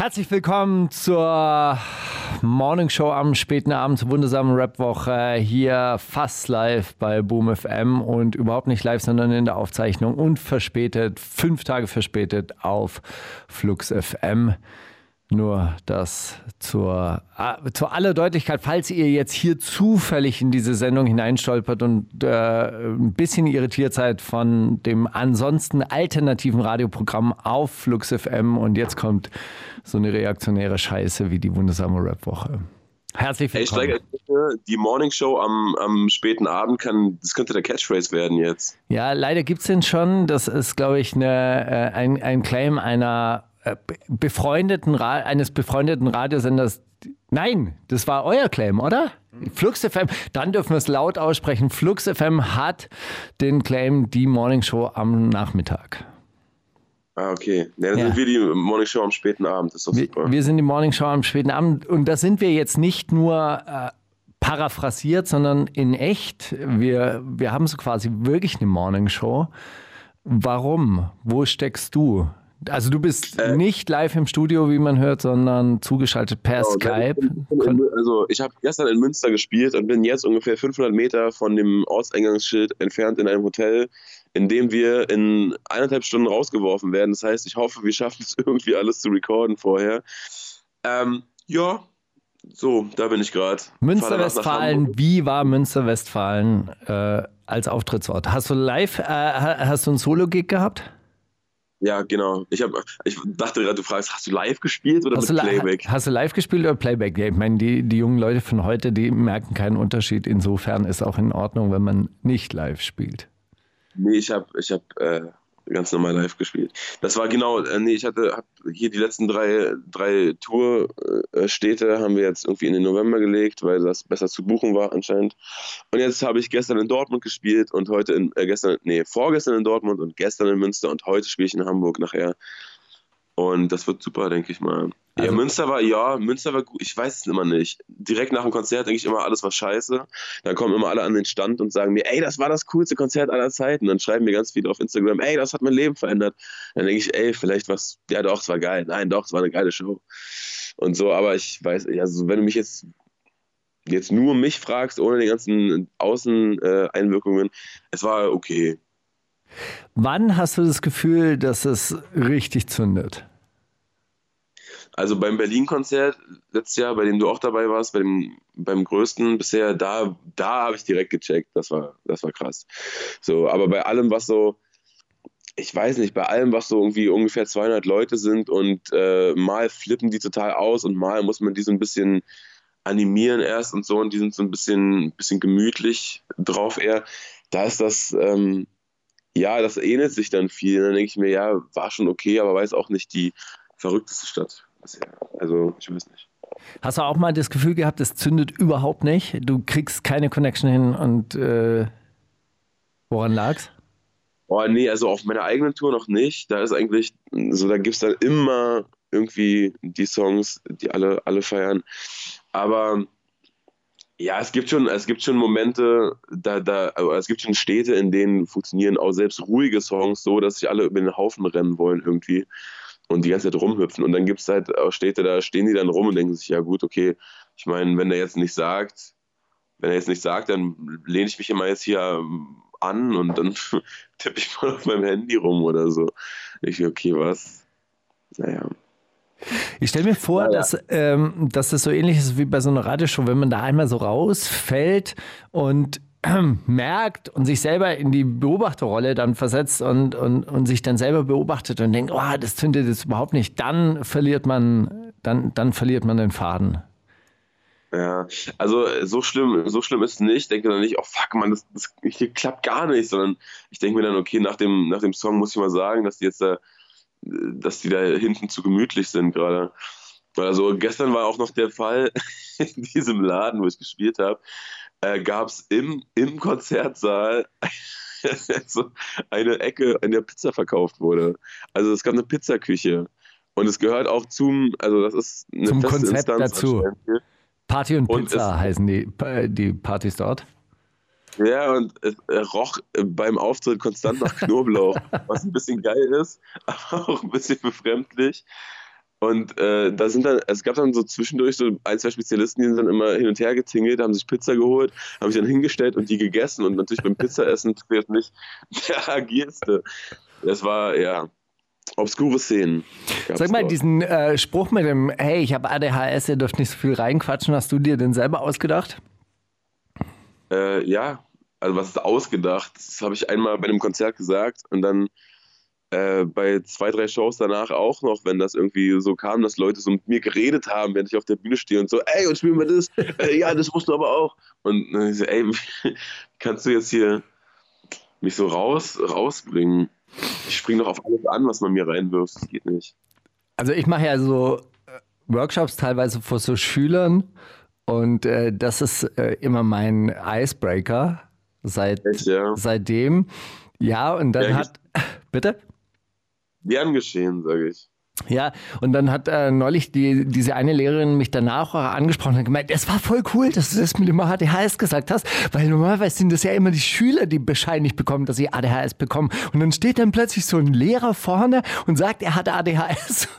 Herzlich willkommen zur Morning Show am späten Abend wundersamen Rap-Woche hier fast live bei Boom FM und überhaupt nicht live, sondern in der Aufzeichnung und verspätet, fünf Tage verspätet auf Flux FM. Nur das zur, zur aller Deutlichkeit, falls ihr jetzt hier zufällig in diese Sendung hineinstolpert und äh, ein bisschen irritiert seid von dem ansonsten alternativen Radioprogramm auf Flux FM und jetzt kommt so eine reaktionäre Scheiße wie die wundersame Rap-Woche. Herzlich willkommen. Steiger, die Morning Show am, am späten Abend kann, das könnte der Catchphrase werden jetzt. Ja, leider gibt's den schon. Das ist, glaube ich, eine, äh, ein, ein Claim einer befreundeten Ra eines befreundeten Radiosenders. Nein, das war euer Claim, oder? Flux FM, dann dürfen wir es laut aussprechen. Flux FM hat den Claim die Morning Show am Nachmittag. Ah, okay. Ja, dann Ja. sind wir die Morning Show am späten Abend. Das ist doch Wir, super. wir sind die Morning Show am späten Abend und da sind wir jetzt nicht nur äh, paraphrasiert, sondern in echt. Wir, wir haben so quasi wirklich eine Morning Show. Warum? Wo steckst du? Also du bist Äh. nicht live im Studio, wie man hört, sondern zugeschaltet per Genau, Skype. Also ich habe gestern in Münster gespielt und bin jetzt ungefähr 500 Meter von dem Ortseingangsschild entfernt in einem Hotel, in dem wir in eineinhalb Stunden rausgeworfen werden. Das heißt, ich hoffe, wir schaffen es irgendwie alles zu recorden vorher. Ähm, ja, so, da bin ich gerade. Münster-Westfalen, wie war Münster-Westfalen äh, als Auftrittsort? Hast du live, äh, ha- hast du ein Solo-Gig gehabt? Ja, genau. Ich, hab, ich dachte gerade, du fragst, hast du live gespielt oder Hast mit Playback? hast du live gespielt oder Playback? Ja, Ich meine, die, die jungen Leute von heute, die merken keinen Unterschied. Insofern ist auch in Ordnung, wenn man nicht live spielt. Nee, ich habe ich hab, äh, ganz normal live gespielt. Das war genau, äh, nee, ich hatte hab hier die letzten drei, drei Tourstädte haben wir jetzt irgendwie in den November gelegt, weil das besser zu buchen war anscheinend. Und jetzt habe ich gestern in Dortmund gespielt und heute in, äh, gestern, nee, vorgestern in Dortmund und gestern in Münster und heute spiele ich in Hamburg nachher. Und das wird super, denke ich mal. ja, Also- Münster war, ja, Münster war gut. Ich weiß es immer nicht. Direkt nach dem Konzert denke ich immer, alles war scheiße. Dann kommen immer alle an den Stand und sagen mir, ey, das war das coolste Konzert aller Zeiten. Dann schreiben mir ganz viele auf Instagram, ey, das hat mein Leben verändert. Dann denke ich, ey, vielleicht was, ja doch, es war geil. Nein, doch, es war eine geile Show. Und so, aber ich weiß, also wenn du mich jetzt, jetzt nur mich fragst, ohne die ganzen Außeneinwirkungen, es war okay. Wann hast du das Gefühl, dass es richtig zündet? Also beim Berlin-Konzert letztes Jahr, bei dem du auch dabei warst, bei beim größten bisher, da, da habe ich direkt gecheckt. Das war, das war krass. So, aber bei allem, was so, ich weiß nicht, bei allem, was so irgendwie ungefähr 200 Leute sind und äh, mal flippen die total aus und mal muss man die so ein bisschen animieren erst und so und die sind so ein bisschen, bisschen gemütlich drauf eher. Da ist das, ähm, ja, das ähnelt sich dann viel. Dann denke ich mir, ja, war schon okay, aber weiß auch nicht die verrückteste Stadt. Also, ich weiß nicht. Hast du auch mal das Gefühl gehabt, es zündet überhaupt nicht? Du kriegst keine Connection hin und äh, woran lag's? Oh, nee, also auf meiner eigenen Tour noch nicht. Da ist eigentlich, so da gibt es dann immer irgendwie die Songs, die alle, alle feiern. Aber ja, es gibt schon, es gibt schon Momente, da, da, also es gibt schon Städte, in denen funktionieren auch selbst ruhige Songs so, dass sich alle über den Haufen rennen wollen irgendwie und die ganze Zeit rumhüpfen. Und dann gibt es halt auch Städte, da stehen die dann rum und denken sich, ja gut, okay, ich meine, wenn der jetzt nicht sagt, wenn er jetzt nicht sagt, dann lehne ich mich immer jetzt hier ähm, an und dann tippe ich mal auf meinem Handy rum oder so. Ich, okay, was? Naja. Ich stelle mir vor, Ja. Dass, ähm, dass das so ähnlich ist wie bei so einer Radioshow, wenn man da einmal so rausfällt und merkt und sich selber in die Beobachterrolle dann versetzt und, und, und sich dann selber beobachtet und denkt, oh, das zündet jetzt überhaupt nicht, dann verliert man, dann, dann verliert man den Faden. Ja, also so schlimm, so schlimm ist es nicht. Ich denke dann nicht, oh fuck, man, das, das hier klappt gar nicht, sondern ich denke mir dann, okay, nach dem, nach dem Song muss ich mal sagen, dass die jetzt da, dass die da hinten zu gemütlich sind gerade. Also gestern war auch noch der Fall in diesem Laden, wo ich gespielt habe, äh, gab es im, im Konzertsaal so eine Ecke, in der Pizza verkauft wurde. Also es gab eine Pizzaküche. Und es gehört auch zum, also das ist eine Zum Konzept Instanz dazu. Party und Und Pizza heißen die, die Partys dort. Ja, und es roch äh, beim Auftritt konstant nach Knoblauch, was ein bisschen geil ist, aber auch ein bisschen befremdlich. Und äh, da sind dann, es gab dann so zwischendurch so ein, zwei Spezialisten, die sind dann immer hin und her getingelt, haben sich Pizza geholt, haben sich dann hingestellt und die gegessen und natürlich beim Pizzaessen fehlt nicht der agierste. Das war, ja, obskure Szenen. Sag mal, dort. diesen äh, Spruch mit dem, hey, ich habe ADHS, ihr dürft nicht so viel reinquatschen, hast du dir den selber ausgedacht? Äh, ja, also was ist ausgedacht? Das habe ich einmal bei einem Konzert gesagt und dann äh, bei zwei, drei Shows danach auch noch, wenn das irgendwie so kam, dass Leute so mit mir geredet haben, während ich auf der Bühne stehe und so, ey, und spielen wir das? Äh, ja, das musst du aber auch. Und äh, ich so, ey, kannst du jetzt hier mich so raus, rausbringen? Ich springe doch auf alles an, was man mir reinwirft. Das geht nicht. Also ich mache ja so äh, Workshops teilweise vor so Schülern und äh, das ist äh, immer mein Icebreaker seit, Echt, ja. seitdem. Ja, und dann Ja, hat, bitte? Gern geschehen, sage ich. Ja, und dann hat äh, neulich die, diese eine Lehrerin mich danach auch angesprochen und gemeint, es war voll cool, dass du das mit dem ADHS gesagt hast, weil normalerweise sind das ja immer die Schüler, die bescheinigt bekommen, dass sie ADHS bekommen. Und dann steht dann plötzlich so ein Lehrer vorne und sagt, er hat ADHS.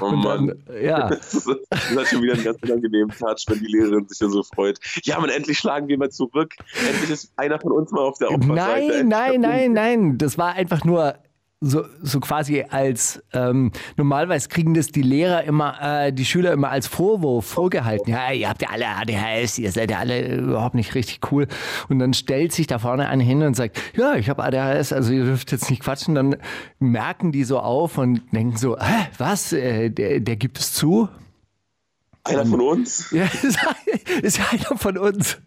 Oh Und Mann. dann, ja. Das ist das schon wieder einen ganz unangenehmen Touch, wenn die Lehrerin sich dann so freut. Ja, man, endlich schlagen wir mal zurück. Endlich ist einer von uns mal auf der Opferseite. Nein, nein, nein, nein. Das war einfach nur so, so quasi als, ähm, normalerweise kriegen das die Lehrer immer, äh, die Schüler immer als Vorwurf vorgehalten. Ja, ihr habt ja alle ADHS, ihr seid ja alle überhaupt nicht richtig cool. Und dann stellt sich da vorne einer hin und sagt, ja, ich habe ADHS, also ihr dürft jetzt nicht quatschen. Dann merken die so auf und denken so, Hä, was, äh, der, der gibt es zu? Einer von uns? Ja, ist, ist ja einer von uns.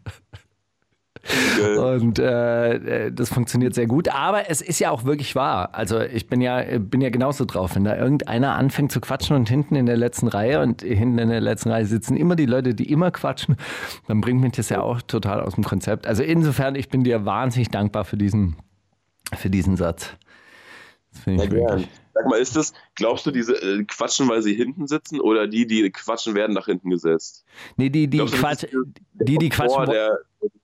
Und äh, äh, das funktioniert sehr gut. Aber es ist ja auch wirklich wahr. Also ich bin ja, bin ja genauso drauf. Wenn da irgendeiner anfängt zu quatschen und hinten in der letzten Reihe und hinten in der letzten Reihe sitzen immer die Leute, die immer quatschen, dann bringt mich das ja auch total aus dem Konzept. Also insofern, ich bin dir wahnsinnig dankbar für diesen, für diesen Satz. Das finde ich wirklich. Sag mal, ist das, glaubst du, diese äh, quatschen, weil sie hinten sitzen oder die, die quatschen, werden nach hinten gesetzt? Nee, die, die, Glaubst Quatsch, die, die quatschen. Der,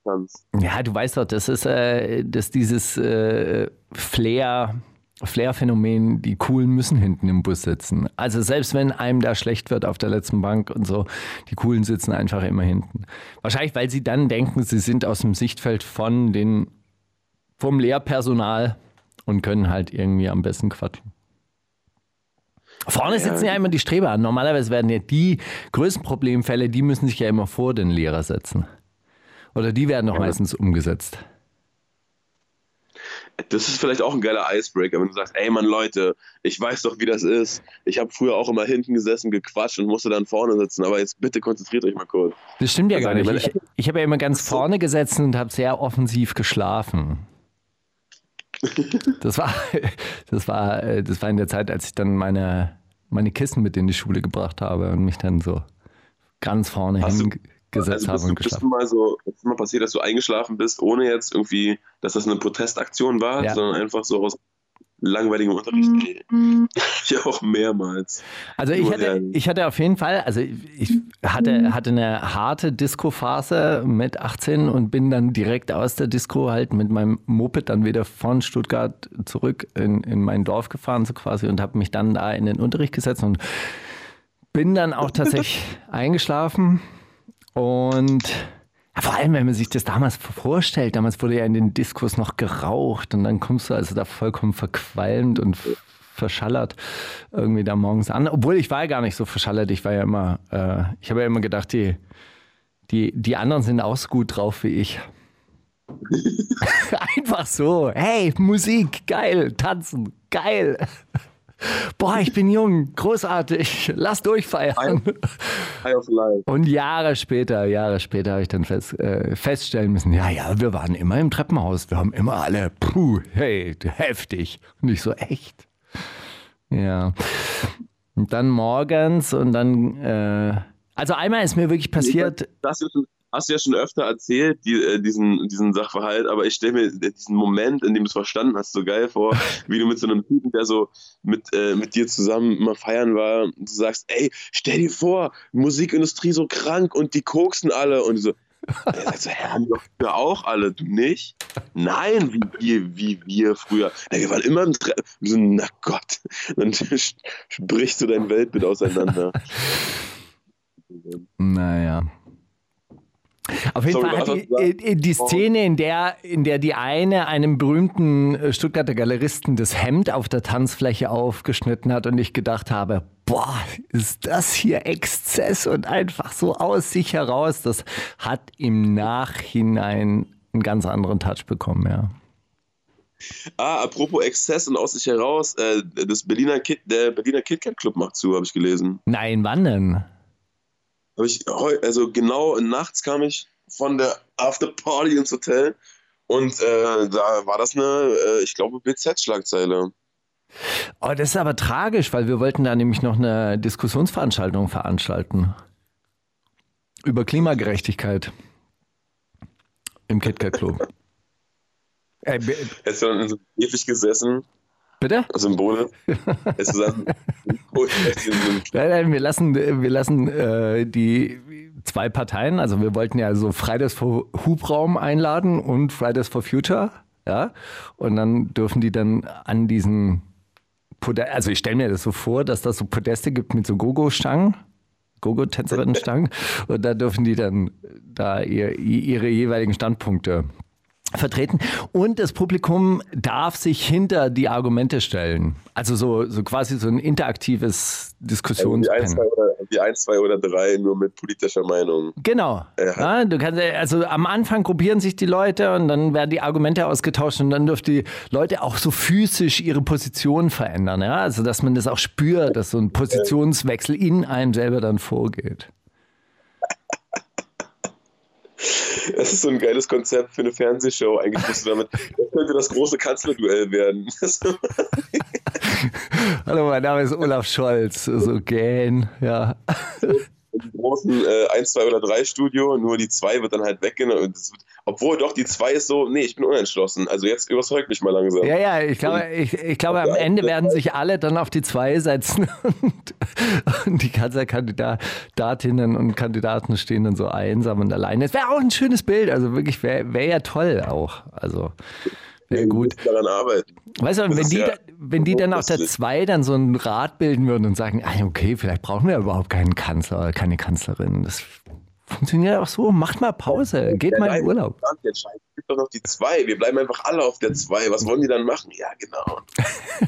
der? Ja, du weißt doch, das ist äh, das dieses äh, Flair. Flair-Phänomen, die Coolen müssen hinten im Bus sitzen. Also selbst wenn einem da schlecht wird auf der letzten Bank und so, die Coolen sitzen einfach immer hinten. Wahrscheinlich, weil sie dann denken, sie sind aus dem Sichtfeld von den, vom Lehrpersonal und können halt irgendwie am besten quatschen. Vorne sitzen ja immer die Streber an. Normalerweise werden ja die größten Problemfälle, die müssen sich ja immer vor den Lehrer setzen. Oder die werden doch meistens umgesetzt. Das ist vielleicht auch ein geiler Icebreaker, wenn du sagst, ey Mann, Leute, ich weiß doch, wie das ist. Ich habe früher auch immer hinten gesessen, gequatscht und musste dann vorne sitzen, aber jetzt bitte konzentriert euch mal kurz. Das stimmt ja Also gar nicht. Ich, ich habe ja immer ganz vorne gesessen und habe sehr offensiv geschlafen. Das war, das war, äh, das war in der Zeit, als ich dann meine, meine Kissen mit in die Schule gebracht habe und mich dann so ganz vorne Hast hingesetzt Also habe und geschlafen. mal so, ist mal passiert, dass du eingeschlafen bist, ohne jetzt irgendwie, dass das eine Protestaktion war, Ja. sondern einfach so aus langweiligem Unterricht? Ey. Ja, auch mehrmals. Also ich hatte, ich hatte auf jeden Fall, also ich hatte, hatte eine harte Disco-Phase mit 18 und bin dann direkt aus der Disco halt mit meinem Moped dann wieder von Stuttgart zurück in, in mein Dorf gefahren so quasi und habe mich dann da in den Unterricht gesetzt und bin dann auch tatsächlich eingeschlafen und vor allem, wenn man sich das damals vorstellt, damals wurde ja in den Diskos noch geraucht und dann kommst du also da vollkommen verqualmt und verschallert irgendwie da morgens an. Obwohl ich war ja gar nicht so verschallert, ich war ja immer, äh, ich habe ja immer gedacht, die, die, die anderen sind auch so gut drauf wie ich. Einfach so, hey, Musik, geil, tanzen, geil. Boah, ich bin jung, großartig, lass durchfeiern. High of Life. Und Jahre später, Jahre später habe ich dann fest, äh, feststellen müssen, ja, ja, wir waren immer im Treppenhaus, wir haben immer alle, puh, hey, heftig. Und ich so, echt? Ja. Und dann morgens und dann, äh, also einmal ist mir wirklich passiert, Das ist, hast du ja schon öfter erzählt, die, äh, diesen, diesen Sachverhalt, aber ich stelle mir diesen Moment, in dem du es verstanden hast, so geil vor, wie du mit so einem Typen, der so mit, äh, mit dir zusammen immer feiern war, und du sagst, ey, stell dir vor, Musikindustrie so krank und die koksen alle und so, er sagt so, hä, haben wir auch alle, du nicht? Nein, wie wir, wie wir früher. Na, wir waren immer im Tre so, na Gott, dann sprichst du dein Weltbild auseinander. Naja. Auf jeden Sorry, Fall hat die, du äh, die Szene, in der, in der die eine einem berühmten äh, Stuttgarter Galeristen das Hemd auf der Tanzfläche aufgeschnitten hat und ich gedacht habe, boah, ist das hier Exzess und einfach so aus sich heraus, das hat im Nachhinein einen ganz anderen Touch bekommen, ja. Ah, apropos Exzess und aus sich heraus, äh, das Berliner Kid, der Berliner KitKat Club macht zu, habe ich gelesen. Nein, wann denn? Hab ich heu, also genau nachts kam ich von der Afterparty ins Hotel und äh, da war das eine, äh, ich glaube, BZ-Schlagzeile. Oh, das ist aber tragisch, weil wir wollten da nämlich noch eine Diskussionsveranstaltung veranstalten. Über Klimagerechtigkeit. Im KitKat Club. Hättest du dann in so einem Käfig gesessen, bitte? Symbole, hättest du dann hättest du in so einem Nein, nein, wir lassen, wir lassen äh, die zwei Parteien, also wir wollten ja so Fridays for Hubraum einladen und Fridays for Future, ja, und dann dürfen die dann an diesen, Pode also ich stelle mir das so vor, dass das so Podeste gibt mit so Gogo-Stangen, Gogo-Tänzerinnen-Stangen, und da dürfen die dann da ihr, ihre jeweiligen Standpunkte vertreten und das Publikum darf sich hinter die Argumente stellen. Also so, so quasi so ein interaktives Diskussionspanel. zwei oder, die ein, zwei oder drei nur mit politischer Meinung. Genau. Ja. Ja, du kannst, also am Anfang gruppieren sich die Leute und dann werden die Argumente ausgetauscht und dann dürfen die Leute auch so physisch ihre Position verändern. Ja? Also dass man das auch spürt, dass so ein Positionswechsel in einem selber dann vorgeht. Das ist so ein geiles Konzept für eine Fernsehshow. Eigentlich musst du damit, das könnte das große Kanzlerduell werden. Hallo, mein Name ist Olaf Scholz. So gähn, ja. Im großen äh, 1, 2 oder 3 Studio, nur die 2 wird dann halt weggenommen. Obwohl doch die 2 ist so, nee, ich bin unentschlossen. Also jetzt überzeugt mich mal langsam. Ja, ja, ich glaube, ich, ich glaube, am Ende werden sich alle dann auf die zwei setzen und, und die Kanzlerkandidatinnen und Kandidaten stehen dann so einsam und allein. Es wäre auch ein schönes Bild, also wirklich wäre wär ja toll auch. Also Wir gut. daran arbeiten. Weißt du, wenn die, ja wenn die dann auf der lustig. zwei dann so ein Rat bilden würden und sagen, ah, okay, vielleicht brauchen wir überhaupt keinen Kanzler oder keine Kanzlerin. Das funktioniert auch so. Macht mal Pause, geht mal in Nein, Urlaub. Jetzt scheint- es gibt doch noch die 2. Wir bleiben einfach alle auf der 2. Was wollen die dann machen? Ja, genau.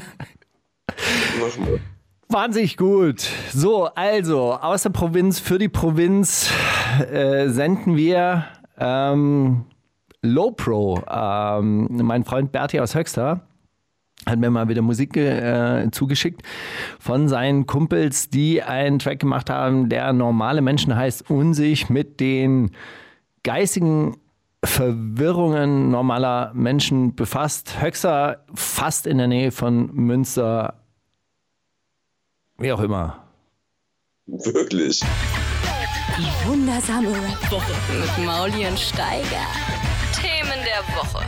Wahnsinnig gut. So, also aus der Provinz für die Provinz äh, senden wir ähm, Low Pro. Ähm, mein Freund Berti aus Höxter hat mir mal wieder Musik äh, zugeschickt von seinen Kumpels, die einen Track gemacht haben, der normale Menschen heißt und sich mit den geistigen Verwirrungen normaler Menschen befasst. Höxter fast in der Nähe von Münster, wie auch immer. Wirklich. Die wundersame Rap-Woche mit Mauli und Steiger. Themen der Woche.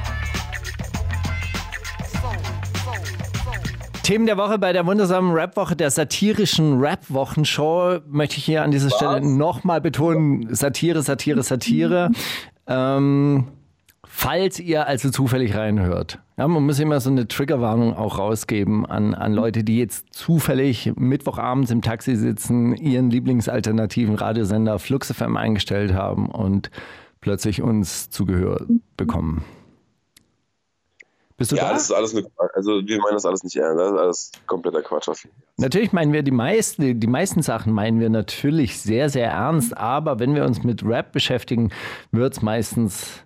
Themen der Woche bei der wundersamen Rap-Woche, der satirischen Rap-Wochenshow, möchte ich hier an dieser Stelle nochmal betonen: Satire, Satire, Satire. ähm, falls ihr also zufällig reinhört. Ja, man muss immer so eine Triggerwarnung auch rausgeben an, an Leute, die jetzt zufällig Mittwochabends im Taxi sitzen, ihren lieblingsalternativen Radiosender Flux FM eingestellt haben und plötzlich uns zugehört bekommen. Bist du Ja, da? das ist alles eine, also wir meinen das alles nicht ernst. Das ist alles kompletter Quatsch. Natürlich meinen wir die meisten, die meisten Sachen meinen wir natürlich sehr, sehr ernst, aber wenn wir uns mit Rap beschäftigen, wird es meistens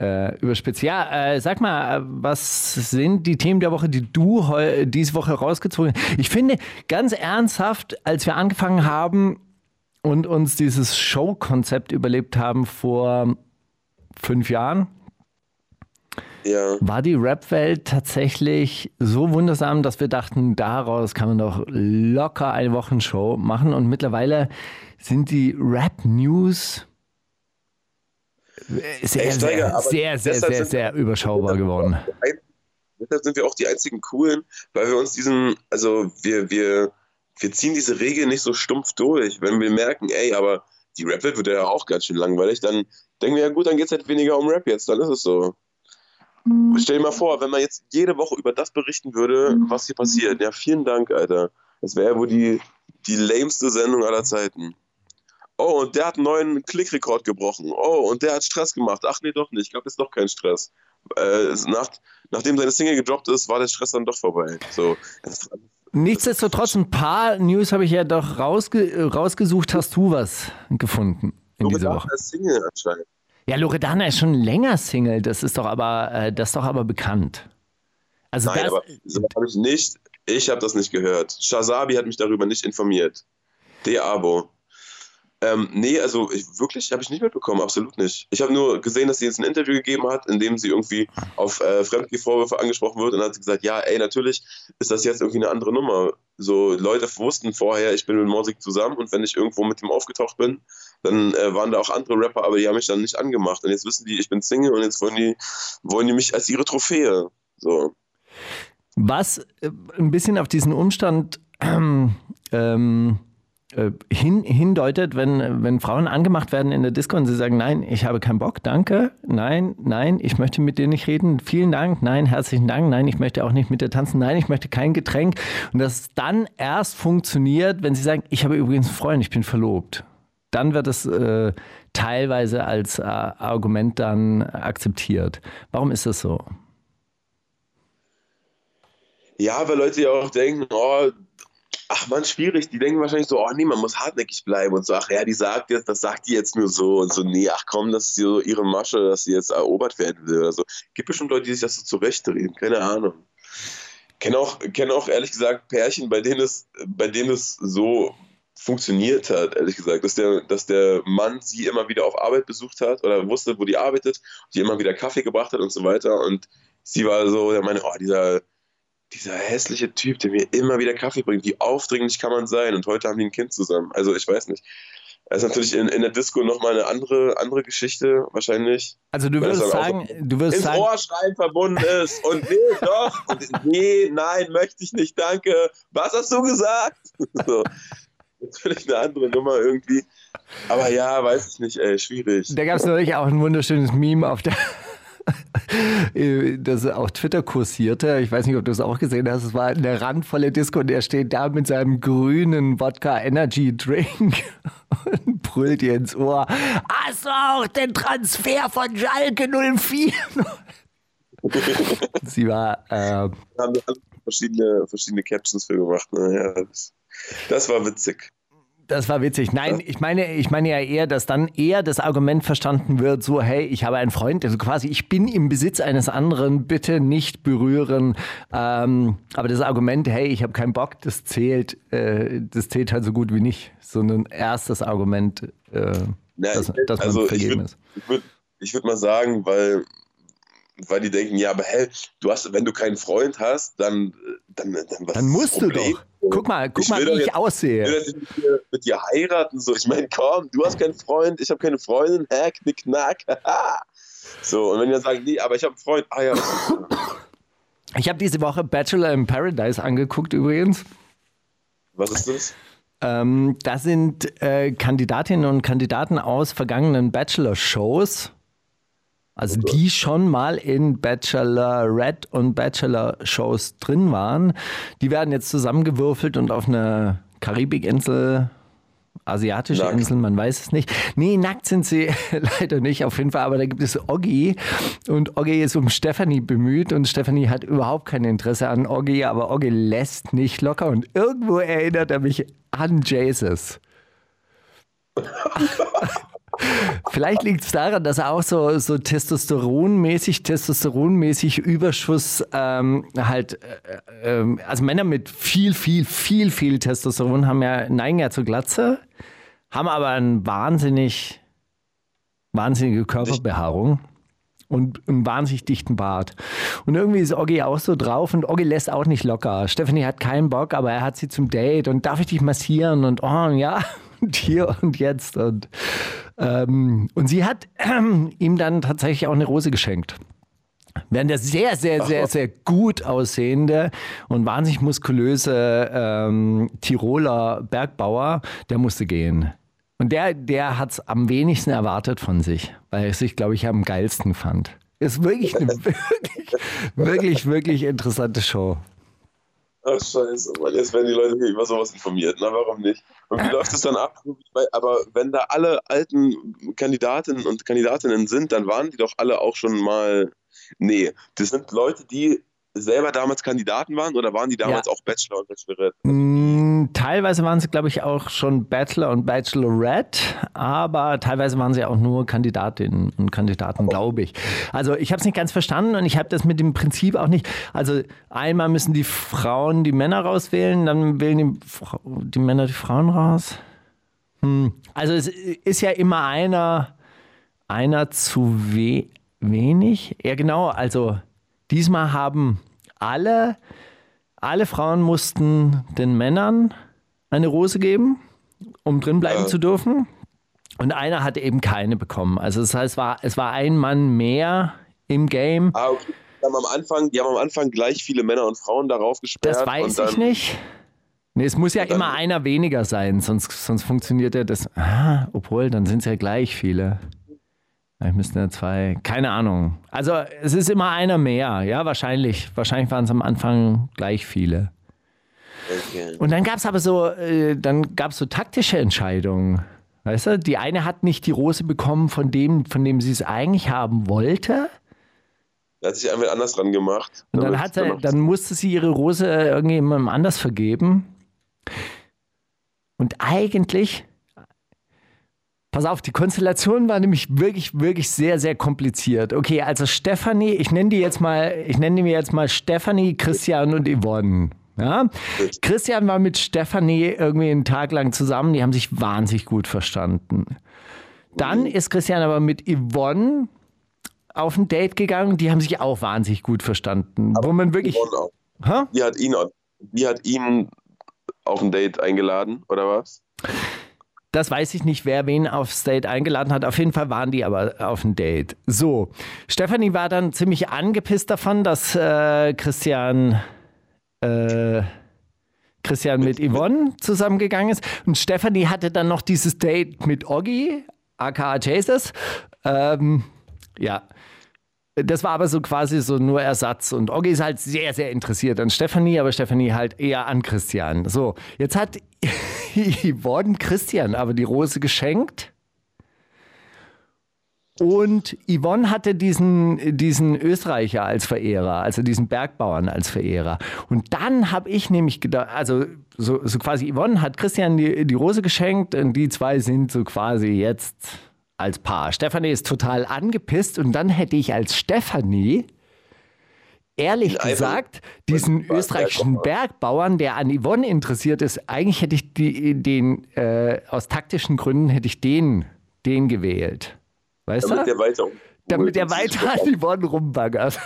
äh, überspitzt. Ja, äh, sag mal, äh, was sind die Themen der Woche, die du diese Woche rausgezogen hast? Ich finde, ganz ernsthaft, als wir angefangen haben und uns dieses Show-Konzept überlebt haben vor fünf Jahren, Ja. war die Rap-Welt tatsächlich so wundersam, dass wir dachten, daraus kann man doch locker eine Wochenshow machen. Und mittlerweile sind die Rap-News sehr, sehr, sehr, sehr, sehr überschaubar geworden. Deshalb sind wir auch die einzigen coolen, weil wir uns diesen, also wir, wir, wir ziehen diese Regel nicht so stumpf durch. Wenn wir merken, ey, aber die Rap-Welt wird ja auch ganz schön langweilig, dann denken wir, ja gut, dann geht es halt weniger um Rap jetzt, dann ist es so. Stell dir mal vor, wenn man jetzt jede Woche über das berichten würde, was hier passiert. Ja, vielen Dank, Alter. Das wäre wohl die, die lameste Sendung aller Zeiten. Oh, und der hat einen neuen Klickrekord gebrochen. Oh, und der hat Stress gemacht. Ach nee, doch nicht. Ich glaube, das ist doch kein Stress. Äh, nach, nachdem seine Single gedroppt ist, war der Stress dann doch vorbei. So, das, Nichtsdestotrotz, ein paar News habe ich ja doch rausge rausgesucht. Hast du was gefunden in dieser Woche? ist Single anscheinend. Ja, Loredana ist schon länger Single. Das ist doch aber, äh, das ist doch aber bekannt. Also Nein, das, aber so habe ich nicht. Ich habe das nicht gehört. Shazabi hat mich darüber nicht informiert. De Abo. Ähm, nee, also ich, wirklich habe ich nicht mitbekommen, absolut nicht. Ich habe nur gesehen, dass sie jetzt ein Interview gegeben hat, in dem sie irgendwie auf äh, Fremdgehvorwürfe angesprochen wird und dann hat sie gesagt, ja, ey, natürlich ist das jetzt irgendwie eine andere Nummer. So, Leute wussten vorher, ich bin mit Morsig zusammen und wenn ich irgendwo mit ihm aufgetaucht bin, dann äh, waren da auch andere Rapper, aber die haben mich dann nicht angemacht. Und jetzt wissen die, ich bin Single und jetzt wollen die, wollen die mich als ihre Trophäe. So. Was äh, ein bisschen auf diesen Umstand ähm, ähm, äh, hin, hindeutet, wenn, wenn Frauen angemacht werden in der Disco und sie sagen, nein, ich habe keinen Bock, danke, nein, nein, ich möchte mit dir nicht reden, vielen Dank, nein, herzlichen Dank, nein, ich möchte auch nicht mit dir tanzen, nein, ich möchte kein Getränk. Und das dann erst funktioniert, wenn sie sagen, ich habe übrigens einen Freund, ich bin verlobt. Dann wird es äh, teilweise als äh, Argument dann akzeptiert. Warum ist das so? Ja, weil Leute ja auch denken, oh, ach man, schwierig. Die denken wahrscheinlich so, oh nee, man muss hartnäckig bleiben und so, ach ja, die sagt jetzt, das sagt die jetzt nur so und so, nee, ach komm, das ist so ihre Masche, dass sie jetzt erobert werden will oder so. Gibt bestimmt Leute, die sich das so zurechtdrehen, keine Ahnung. Kenne auch, kenne auch ehrlich gesagt Pärchen, bei denen es, bei denen es so funktioniert hat, ehrlich gesagt, dass der, dass der Mann sie immer wieder auf Arbeit besucht hat oder wusste, wo die arbeitet, die immer wieder Kaffee gebracht hat und so weiter und sie war so, der meine, oh, dieser, dieser hässliche Typ, der mir immer wieder Kaffee bringt, wie aufdringlich kann man sein? Und heute haben die ein Kind zusammen. Also ich weiß nicht. Das ist natürlich in, in der Disco nochmal eine andere, andere Geschichte, wahrscheinlich. Also du würdest sagen, du würdest Ins sagen, Ohrschreien verbunden ist. Und nee, doch. Und nee, nein, möchte ich nicht, danke. Was hast du gesagt? So. Natürlich eine andere Nummer irgendwie. Aber ja, weiß ich nicht, ey, schwierig. Da gab es neulich auch ein wunderschönes Meme auf der. das auf Twitter kursierte. Ich weiß nicht, ob du es auch gesehen hast. Es war eine randvolle Disco und er steht da mit seinem grünen Wodka Energy Drink und brüllt ihr ins Ohr. Hast du auch den Transfer von Schalke 04? Sie war äh, Da haben wir alle verschiedene, verschiedene Captions für gemacht. Ne? Ja, das, das war witzig. Das war witzig. Nein, ich meine, ich meine ja eher, dass dann eher das Argument verstanden wird, so, hey, ich habe einen Freund, also quasi, ich bin im Besitz eines anderen, bitte nicht berühren. Ähm, aber das Argument, hey, ich habe keinen Bock, das zählt, äh, das zählt halt so gut wie nicht, sondern erst das Argument, äh, Na, dass, ich- dass man also ich vergeben ist. Ich würde ich würd mal sagen, weil, weil die denken, ja, aber hä, du hast, wenn du keinen Freund hast, dann, dann, dann, was Dann musst du doch. Guck mal, guck Ich mal, wie ich jetzt- aussehe. Ich will jetzt nicht mit dir, mit dir heiraten. So. Ich meine, komm, du hast keinen Freund, ich habe keine Freundin, hä, knick, knack. so, und wenn die dann sagen, nee, aber ich habe einen Freund, ah ja, Ich habe diese Woche Bachelor in Paradise angeguckt übrigens. was ist das? Ähm, das sind äh, Kandidatinnen und Kandidaten aus vergangenen Bachelor-Shows. Also die schon mal in Bachelorette und Bachelor-Shows drin waren. Die werden jetzt zusammengewürfelt und auf eine Karibikinsel, asiatische Nackt. Insel, man weiß es nicht. Nee, nackt sind sie leider nicht, auf jeden Fall. Aber da gibt es Oggi und Oggi ist um Stephanie bemüht und Stephanie hat überhaupt kein Interesse an Oggi, aber Oggi lässt nicht locker und irgendwo erinnert er mich an Jesus. Vielleicht liegt es daran, dass er auch so, so testosteronmäßig, testosteronmäßig Überschuss ähm, halt, äh, ähm, also Männer mit viel, viel, viel, viel Testosteron haben ja, neigen ja zur Glatze, haben aber einen wahnsinnig, wahnsinnige Körperbehaarung und einen wahnsinnig dichten Bart. Und irgendwie ist Oggi auch so drauf und Oggi lässt auch nicht locker. Stephanie hat keinen Bock, aber er hat sie zum Date und darf ich dich massieren und oh ja. und hier und jetzt. Und, ähm, und sie hat ähm, ihm dann tatsächlich auch eine Rose geschenkt. Während der sehr, sehr, sehr, sehr gut aussehende und wahnsinnig muskulöse ähm, Tiroler Bergbauer, der musste gehen. Und der, der hat es am wenigsten erwartet von sich, weil er sich, glaube ich, am geilsten fand. Ist wirklich eine wirklich, wirklich, wirklich interessante Show. Ach scheiße, Mann. Jetzt werden die Leute hier über sowas informiert. Na, warum nicht? Und wie läuft es dann ab? Aber wenn da alle alten Kandidatinnen und Kandidatinnen sind, dann waren die doch alle auch schon mal. Nee, das sind Leute, die selber damals Kandidaten waren oder waren die damals Ja. auch Bachelor und Bachelorette? Mm, Teilweise waren sie, glaube ich, auch schon Bachelor und Bachelorette, aber teilweise waren sie auch nur Kandidatinnen und Kandidaten, glaube ich. Also ich habe es nicht ganz verstanden und ich habe das mit dem Prinzip auch nicht. Also einmal müssen die Frauen die Männer rauswählen, dann wählen die, die Männer die Frauen raus. Hm. Also es ist ja immer einer, einer zu we wenig. Ja genau, also diesmal haben alle alle Frauen mussten den Männern eine Rose geben, um drin bleiben zu dürfen. Und einer hat eben keine bekommen. Also das heißt, es war, es war ein Mann mehr im Game. Ah, okay. Die haben, am Anfang, die haben am Anfang gleich viele Männer und Frauen darauf gesperrt. Das weiß dann, ich nicht. Nee, es muss ja immer einer weniger sein, sonst, sonst funktioniert ja das. Ah, obwohl, dann sind es ja gleich viele. Vielleicht müssten ja zwei, keine Ahnung. Also es ist immer einer mehr, ja, wahrscheinlich. Wahrscheinlich waren es am Anfang gleich viele. Okay. Und dann gab es aber so, äh, dann gab es so taktische Entscheidungen. Weißt du, die eine hat nicht die Rose bekommen von dem, von dem sie es eigentlich haben wollte. Da hat sich einfach anders dran gemacht. Und dann, hat damit- dann musste sie ihre Rose irgendjemandem anders vergeben. Und eigentlich, pass auf, die Konstellation war nämlich wirklich, wirklich sehr, sehr kompliziert. Okay, also Stefanie, ich nenne die jetzt mal, ich nenne die jetzt mal Stefanie, Christian und Yvonne. Ja? Christian war mit Stefanie irgendwie einen Tag lang zusammen, die haben sich wahnsinnig gut verstanden. Dann ist Christian aber mit Yvonne auf ein Date gegangen, die haben sich auch wahnsinnig gut verstanden. wo man wirklich. Die hat ihn, die hat ihn auf ein Date eingeladen, oder was? Das weiß ich nicht, wer wen aufs Date eingeladen hat. Auf jeden Fall waren die aber auf ein Date. So, Stefanie war dann ziemlich angepisst davon, dass äh, Christian, äh, Christian mit Yvonne zusammengegangen ist. Und Stefanie hatte dann noch dieses Date mit Oggi, aka Jesus. Ähm, ja. Das war aber so quasi so nur Ersatz. Und Oggi ist halt sehr, sehr interessiert an Stefanie, aber Stefanie halt eher an Christian. So, jetzt hat Yvonne Christian aber die Rose geschenkt. Und Yvonne hatte diesen, diesen Österreicher als Verehrer, also diesen Bergbauern als Verehrer. Und dann habe ich nämlich gedacht, also so, so quasi Yvonne hat Christian die, die Rose geschenkt und die zwei sind so quasi jetzt als Paar. Stefanie ist total angepisst und dann hätte ich als Stefanie ehrlich gesagt, diesen österreichischen Bergbauern, der an Yvonne interessiert ist, eigentlich hätte ich die, den, äh, aus taktischen Gründen hätte ich den, den gewählt. Weißt Damit du? der weiter. Damit der weiter an Yvonne rumbaggert.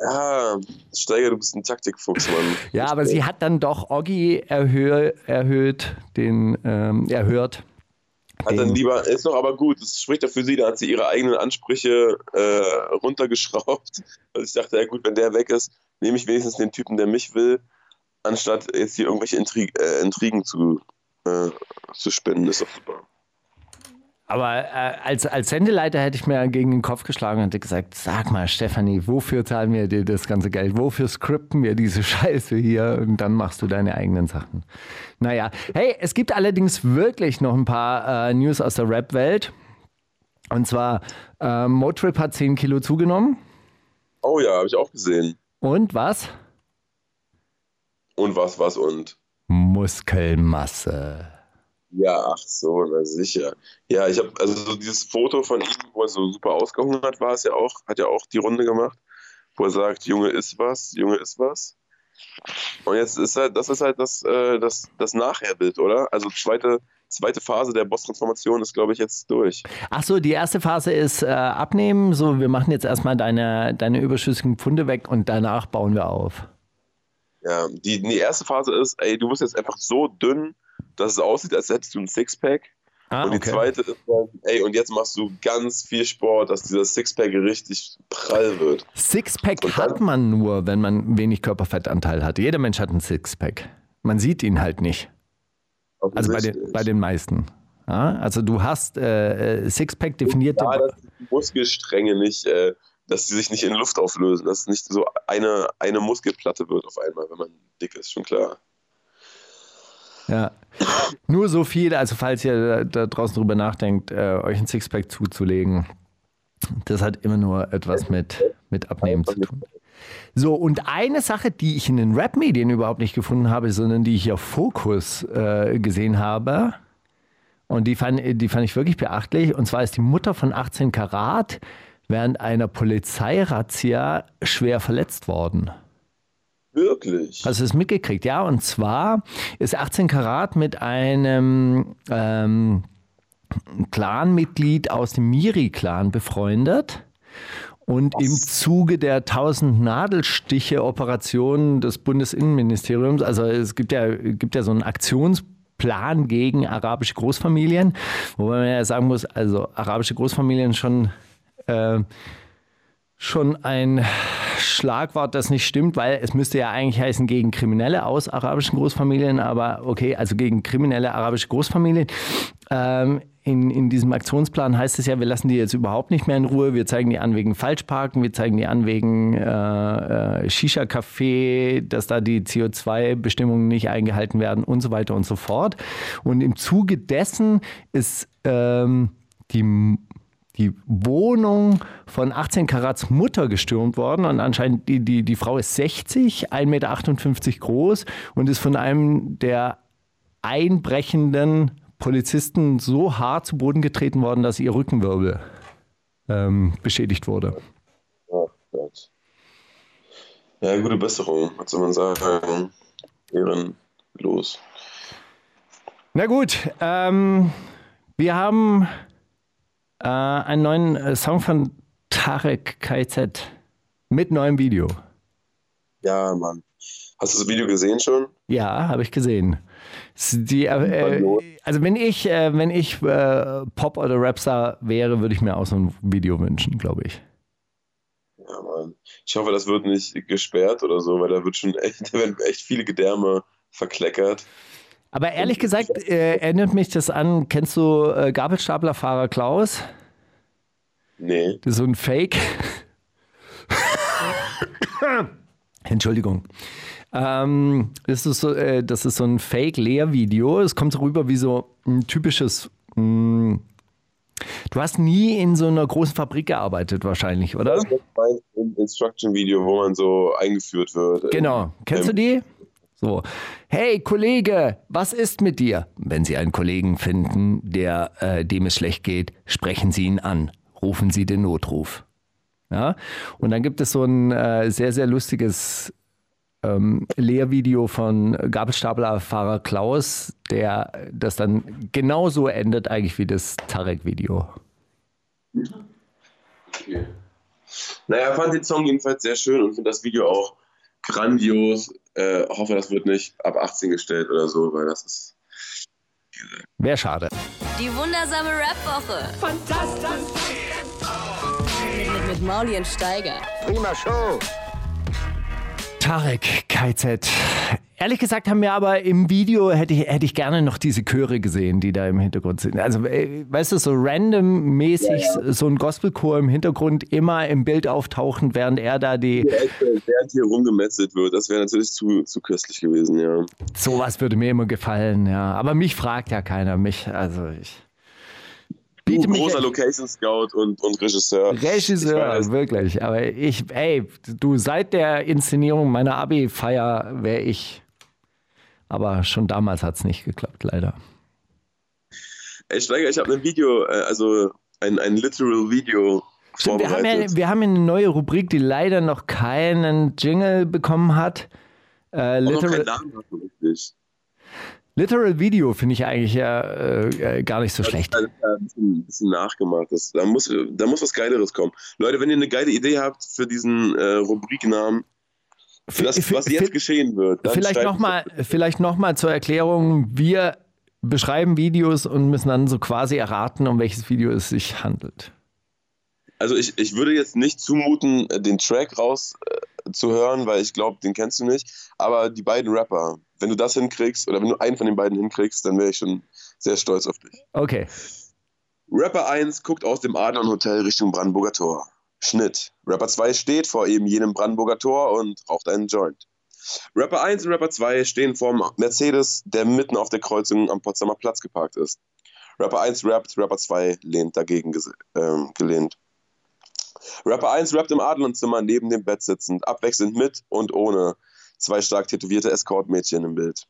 Ja, Steiger, du bist ein Taktikfuchs, Mann. Ja, aber sie hat dann doch Oggi erhö erhöht, den ähm, erhört. Hat dann lieber, ist doch aber gut, das spricht ja für sie, da hat sie ihre eigenen Ansprüche äh, runtergeschraubt. Also ich dachte, ja gut, wenn der weg ist, nehme ich wenigstens den Typen, der mich will, anstatt jetzt hier irgendwelche Intrig äh, Intrigen zu, äh, zu spinnen. Ist doch super. Aber äh, als, als Sendeleiter hätte ich mir gegen den Kopf geschlagen und hätte gesagt, sag mal, Stefanie, wofür zahlen wir dir das ganze Geld? Wofür skripten wir diese Scheiße hier? Und dann machst du deine eigenen Sachen. Naja, hey, es gibt allerdings wirklich noch ein paar äh, News aus der Rap-Welt. Und zwar, äh, Motrip hat 10 Kilo zugenommen. Oh ja, habe ich auch gesehen. Und was? Und was, was und? Muskelmasse. Ja, ach so, na sicher. Ja, ich habe, also so dieses Foto von ihm, wo er so super ausgehungert war, ist ja auch, hat ja auch die Runde gemacht, wo er sagt, Junge ist was, Junge ist was. Und jetzt ist halt, das ist halt das, äh, das, das Nachherbild, oder? Also zweite, zweite Phase der Boss-Transformation ist, glaube ich, jetzt durch. Ach so, die erste Phase ist äh, abnehmen. So, wir machen jetzt erstmal deine, deine überschüssigen Pfunde weg und danach bauen wir auf. Ja, die, die erste Phase ist, ey, du bist jetzt einfach so dünn, dass es aussieht, als hättest du ein Sixpack. Ah, und die okay. zweite ist dann, ey, und jetzt machst du ganz viel Sport, dass dieser Sixpack richtig prall wird. Sixpack dann- hat man nur, wenn man wenig Körperfettanteil hat. Jeder Mensch hat einen Sixpack. Man sieht ihn halt nicht. Also bei den, bei den meisten. Ja, also du hast äh, äh, Sixpack definierte. Ja, dass die Muskelstränge nicht, äh, dass die sich nicht in Luft auflösen, dass es nicht so eine, eine Muskelplatte wird auf einmal, wenn man dick ist, schon klar. Ja. Nur so viel, also falls ihr da, draußen drüber nachdenkt, äh, euch ein Sixpack zuzulegen, das hat immer nur etwas mit, mit Abnehmen zu tun. So, und eine Sache, die ich in den Rap-Medien überhaupt nicht gefunden habe, sondern die ich auf Fokus äh, gesehen habe, und die fand, die fand ich wirklich beachtlich, und zwar ist die Mutter von 18 Karat während einer Polizeirazzia schwer verletzt worden. Wirklich? Hast du es mitgekriegt? Ja, und zwar ist 18 Karat mit einem ähm, Clanmitglied aus dem Miri-Clan befreundet. Und im Zuge der 1000 Nadelstiche-Operation des Bundesinnenministeriums, also es gibt ja, gibt ja so einen Aktionsplan gegen arabische Großfamilien, wobei man ja sagen muss, also arabische Großfamilien schon äh, schon ein Schlagwort, das nicht stimmt, weil es müsste ja eigentlich heißen gegen Kriminelle aus arabischen Großfamilien, aber okay, also gegen kriminelle arabische Großfamilien. Ähm, in, in diesem Aktionsplan heißt es ja, wir lassen die jetzt überhaupt nicht mehr in Ruhe, wir zeigen die an wegen Falschparken, wir zeigen die an wegen äh, äh, Shisha-Café, dass da die CO2-Bestimmungen nicht eingehalten werden und so weiter und so fort. Und im Zuge dessen ist ähm, die die Wohnung von 18 Karats Mutter gestürmt worden und anscheinend die, die, die Frau ist 60, 1,58 Meter groß und ist von einem der einbrechenden Polizisten so hart zu Boden getreten worden, dass ihr Rückenwirbel ähm, beschädigt wurde. Oh Gott. Ja, gute Besserung, was soll man sagen? Ehrenlos. Na gut, ähm, wir haben äh, einen neuen äh, Song von Tarek KZ mit neuem Video. Ja, Mann. Hast du das Video gesehen schon? Ja, habe ich gesehen. Die, äh, äh, also wenn ich, äh, wenn ich äh, Pop- oder Rapstar wäre, würde ich mir auch so ein Video wünschen, glaube ich. Ja, Mann. Ich hoffe, das wird nicht gesperrt oder so, weil da wird schon echt, da werden echt viele Gedärme verkleckert. Aber ehrlich gesagt, äh, erinnert mich das an, kennst du äh, Gabelstaplerfahrer Klaus? Nee. Das ist so ein Fake. Entschuldigung. Ähm, das, ist so, äh, das ist so ein Fake-Lehrvideo. Es kommt so rüber wie so ein typisches. Mh, du hast nie in so einer großen Fabrik gearbeitet, wahrscheinlich, oder? Das ist mein Instruction-Video, wo man so eingeführt wird. Genau. Kennst du die? So. Hey Kollege, was ist mit dir? Wenn Sie einen Kollegen finden, der äh, dem es schlecht geht, sprechen Sie ihn an. Rufen Sie den Notruf. Ja? Und dann gibt es so ein äh, sehr, sehr lustiges ähm, Lehrvideo von Gabelstaplerfahrer Klaus, der das dann genauso endet eigentlich wie das Tarek-Video. Okay. Naja, fand den Song jedenfalls sehr schön und finde das Video auch grandios. Äh, hoffe, das wird nicht ab 18 gestellt oder so, weil das ist. Wäre schade. Die wundersame Rap-Woche. Fantastisch. Mit, mit, mit Mauli und Steiger. Tarek KZ. Ehrlich gesagt haben wir aber im Video, hätte ich, hätte ich gerne noch diese Chöre gesehen, die da im Hintergrund sind. Also, äh, weißt du, so random-mäßig so ein Gospelchor im Hintergrund immer im Bild auftauchend, während er da die. Während hier rumgemetzelt wird, das wäre natürlich zu, zu köstlich gewesen, ja. Sowas würde mir immer gefallen, ja. Aber mich fragt ja keiner. Mich, also ich. Du, Biete mich. großer Location Scout und, und Regisseur. Regisseur, wirklich. Aber ich, ey, du, seit der Inszenierung meiner Abi-Feier wäre ich. Aber schon damals hat es nicht geklappt, leider. Ey, Steiger, ich habe ein Video, äh, also ein, ein literal Video Stimmt, wir, haben ja, wir haben ja eine neue Rubrik, die leider noch keinen Jingle bekommen hat. Äh, Und noch keinen Literal, Namen hast du richtig. Literal Video finde ich eigentlich ja äh, äh, gar nicht so schlecht. Das ist ja ein bisschen, ein bisschen nachgemacht. Das, da, muss, da muss was Geileres kommen. Leute, wenn ihr eine geile Idee habt für diesen äh, Rubriknamen, für das, was jetzt geschehen wird, Vielleicht nochmal noch mal zur Erklärung. Wir beschreiben Videos und müssen dann so quasi erraten, um welches Video es sich handelt. Also ich, ich würde jetzt nicht zumuten, äh, den Track raus äh, zu hören, weil ich glaube, den kennst du nicht. Aber die beiden Rapper, wenn du das hinkriegst oder wenn du einen von den beiden hinkriegst, dann wäre ich schon sehr stolz auf dich. Okay. Rapper 1 guckt aus dem Adlon Hotel Richtung Brandenburger Tor. Schnitt. Rapper 2 steht vor eben jenem Brandenburger Tor und raucht einen Joint. Rapper 1 und Rapper 2 stehen vor dem Mercedes, der mitten auf der Kreuzung am Potsdamer Platz geparkt ist. Rapper 1 rappt, Rapper 2 lehnt dagegen ähm, gelehnt. Rapper 1 rappt im Adlernzimmer neben dem Bett sitzend, abwechselnd mit und ohne zwei stark tätowierte Escortmädchen im Bild.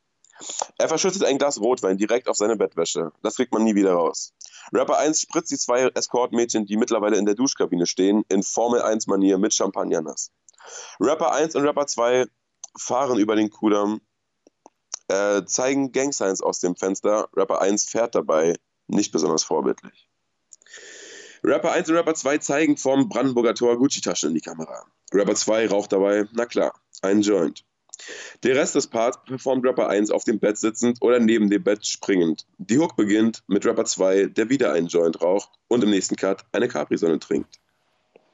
Er verschüttet ein Glas Rotwein direkt auf seine Bettwäsche. Das kriegt man nie wieder raus. Rapper 1 spritzt die zwei Escortmädchen, die mittlerweile in der Duschkabine stehen, in Formel 1 Manier mit Champagner nass. Rapper 1 und Rapper 2 fahren über den Kudamm, äh, zeigen Gangsigns aus dem Fenster. Rapper 1 fährt dabei, nicht besonders vorbildlich. Rapper 1 und Rapper 2 zeigen vom Brandenburger Tor Gucci-Taschen in die Kamera. Rapper 2 raucht dabei, na klar, einen Joint. Der Rest des Parts performt Rapper 1 auf dem Bett sitzend oder neben dem Bett springend. Die Hook beginnt mit Rapper 2, der wieder einen Joint raucht und im nächsten Cut eine Capri-Sonne trinkt.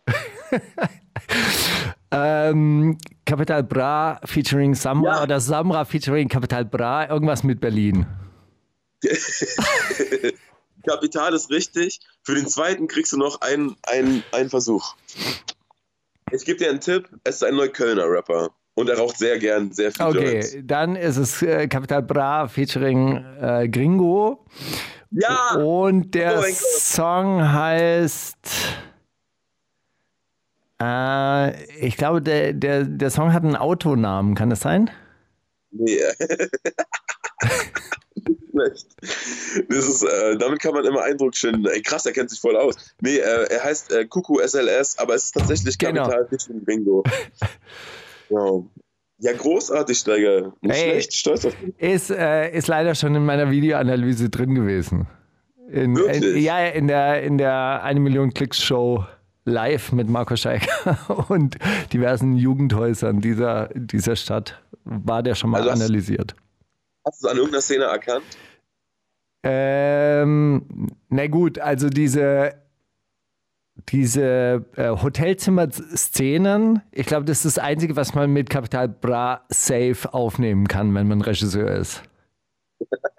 ähm, Capital Bra featuring Samra ja. oder Samra featuring Capital Bra, irgendwas mit Berlin. Kapital ist richtig. Für den zweiten kriegst du noch einen, einen, einen Versuch. Ich gebe dir einen Tipp: Es ist ein Neuköllner Rapper. Und er raucht sehr gern sehr viel Okay, Joints. dann ist es äh, Capital Bra featuring äh, Gringo. Ja! Und der oh Song heißt. Äh, ich glaube, der, der, der Song hat einen Autonamen, kann das sein? Nee. Das ist, äh, damit kann man immer Eindruck schinden. Ey, krass, er kennt sich voll aus. Nee, äh, er heißt äh, Kuku SLS, aber es ist tatsächlich Genau. Kapital genau. Bingo. ja. ja, großartig, Steiger. Nicht Hey. schlecht, stolz auf dich. Ist, äh, ist leider schon in meiner Videoanalyse drin gewesen. In, in, Wirklich? ja, in der, in der 1 Million Klicks Show live mit Marco Scheiker und diversen Jugendhäusern dieser, dieser Stadt war der schon mal Also analysiert. Hast du es an irgendeiner Szene erkannt? Ähm, na gut, also diese, diese äh, Hotelzimmer-Szenen, ich glaube, das ist das Einzige, was man mit Capital Bra safe aufnehmen kann, wenn man Regisseur ist.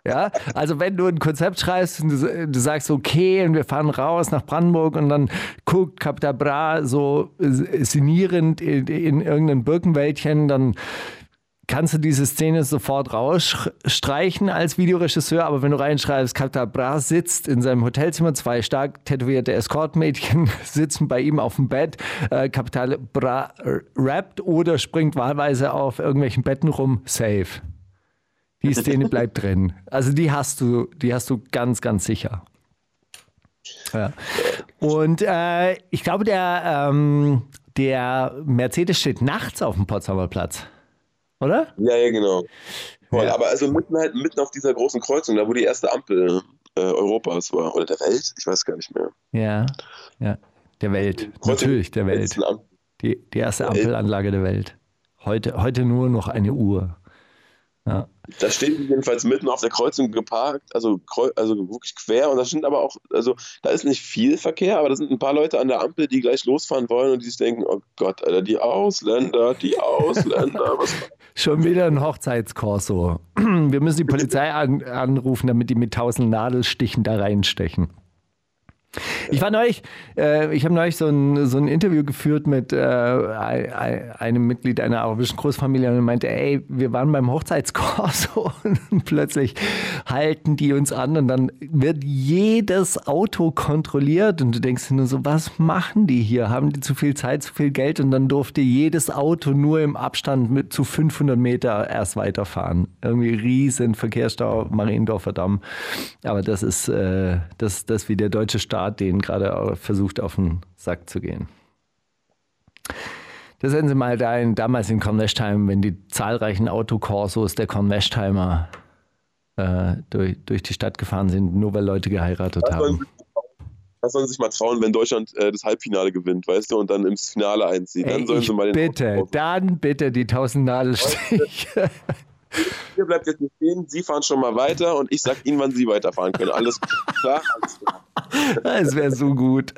Ja, also wenn du ein Konzept schreibst und du, du sagst, okay, und wir fahren raus nach Brandenburg und dann guckt Capital Bra so sinnierend in, in irgendein Birkenwäldchen, dann kannst du diese Szene sofort rausstreichen als Videoregisseur, aber wenn du reinschreibst, Capital Bra sitzt in seinem Hotelzimmer, zwei stark tätowierte Escortmädchen sitzen bei ihm auf dem Bett, äh, Capital Bra rappt oder springt wahlweise auf irgendwelchen Betten rum, safe. Die Szene bleibt drin. Also die hast du, die hast du ganz, ganz sicher. Ja. Und äh, ich glaube, der, ähm, der Mercedes steht nachts auf dem Potsdamer Platz. Oder? Ja, ja, genau. Voll. Ja. Aber also mitten halt mitten auf dieser großen Kreuzung, da wo die erste Ampel äh, Europas war. Oder der Welt? Ich weiß gar nicht mehr. Ja, ja. Der Welt. Kreuzung- Natürlich der Welt. Die, die erste. Ampelanlage der Welt. Heute, heute nur noch eine Uhr. Ja. Da steht die jedenfalls mitten auf der Kreuzung geparkt, also, also wirklich quer. Und da sind aber auch, also da ist nicht viel Verkehr, aber da sind ein paar Leute an der Ampel, die gleich losfahren wollen und die sich denken, oh Gott, Alter, die Ausländer, die Ausländer, was Schon wieder ein Hochzeitskorso. Wir müssen die Polizei an, anrufen, damit die mit tausend Nadelstichen da reinstechen. Ich war neulich, äh, ich habe neulich so ein, so ein Interview geführt mit äh, ein- ein- einem Mitglied einer arabischen Großfamilie und meinte, ey, wir waren beim Hochzeitskorso und plötzlich halten die uns an und dann wird jedes Auto kontrolliert und du denkst dir nur so, was machen die hier? Haben die zu viel Zeit, zu viel Geld und dann durfte jedes Auto nur im Abstand mit zu 500 Meter erst weiterfahren. Irgendwie riesen Verkehrsstau, Mariendorfer Damm. Aber das ist äh, das, das wie der deutsche Staat den gerade auch versucht auf den Sack zu gehen. Das sehen Sie mal da in, damals in Kornwestheim, wenn die zahlreichen Autokorsos der Kornwestheimer äh, durch, durch die Stadt gefahren sind, nur weil Leute geheiratet Das haben. das sollen sie sich mal trauen, wenn Deutschland äh, das Halbfinale gewinnt, weißt du, und dann ins Finale einzieht. Dann Ey, sollen sie mal den bitte, dann bitte die tausend Nadelstiche. Hier bleibt jetzt nicht stehen, Sie fahren schon mal weiter und ich sag Ihnen, wann Sie weiterfahren können. Alles klar? Alles klar. Es wäre so gut.